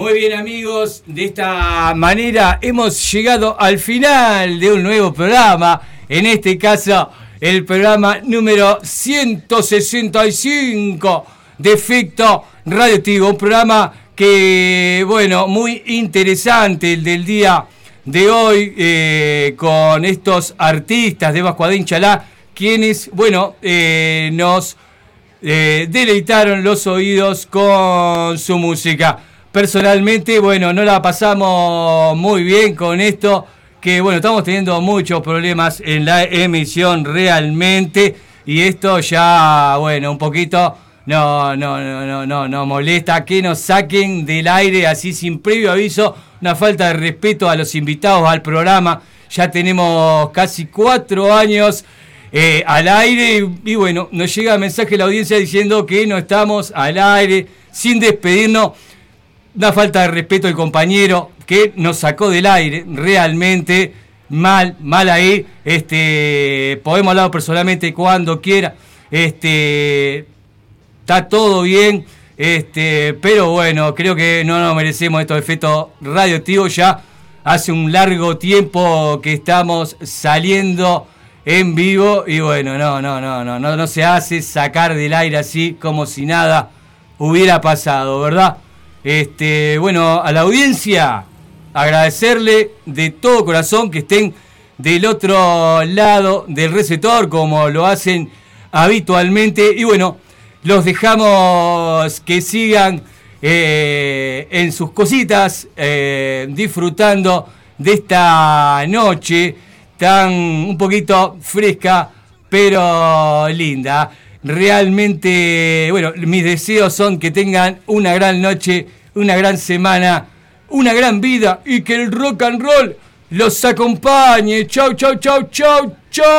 Muy bien amigos, de esta manera hemos llegado al final de un nuevo programa, en este caso el programa número 165 de Efecto Radioactivo, un programa que, bueno, muy interesante el del día de hoy eh, con estos artistas de Bascuadín Chalá, quienes, bueno, eh, nos eh, deleitaron los oídos con su música. Personalmente, bueno, no la pasamos muy bien con esto, que bueno, estamos teniendo muchos problemas en la emisión realmente, y esto ya, bueno, un poquito no, no, no, no, no, no molesta que nos saquen del aire así sin previo aviso, una falta de respeto a los invitados al programa. Ya tenemos casi cuatro años eh, al aire y, y bueno, nos llega mensaje de la audiencia diciendo que no estamos al aire, sin despedirnos. Una falta de respeto al compañero que nos sacó del aire, realmente mal, mal ahí. Este, podemos hablar personalmente cuando quiera. Este, está todo bien. Este, pero bueno, creo que no nos merecemos estos efectos radioactivos. Ya hace un largo tiempo que estamos saliendo en vivo. Y bueno, no, no, no, no, no, no se hace sacar del aire así como si nada hubiera pasado, ¿verdad? Este, bueno, a la audiencia, agradecerle de todo corazón que estén del otro lado del receptor, como lo hacen habitualmente. Y bueno, los dejamos que sigan eh, en sus cositas, eh, disfrutando de esta noche tan un poquito fresca, pero linda. Realmente, bueno, mis deseos son que tengan una gran noche, una gran semana, una gran vida y que el rock and roll los acompañe. Chau, chau, chau, chau, chau.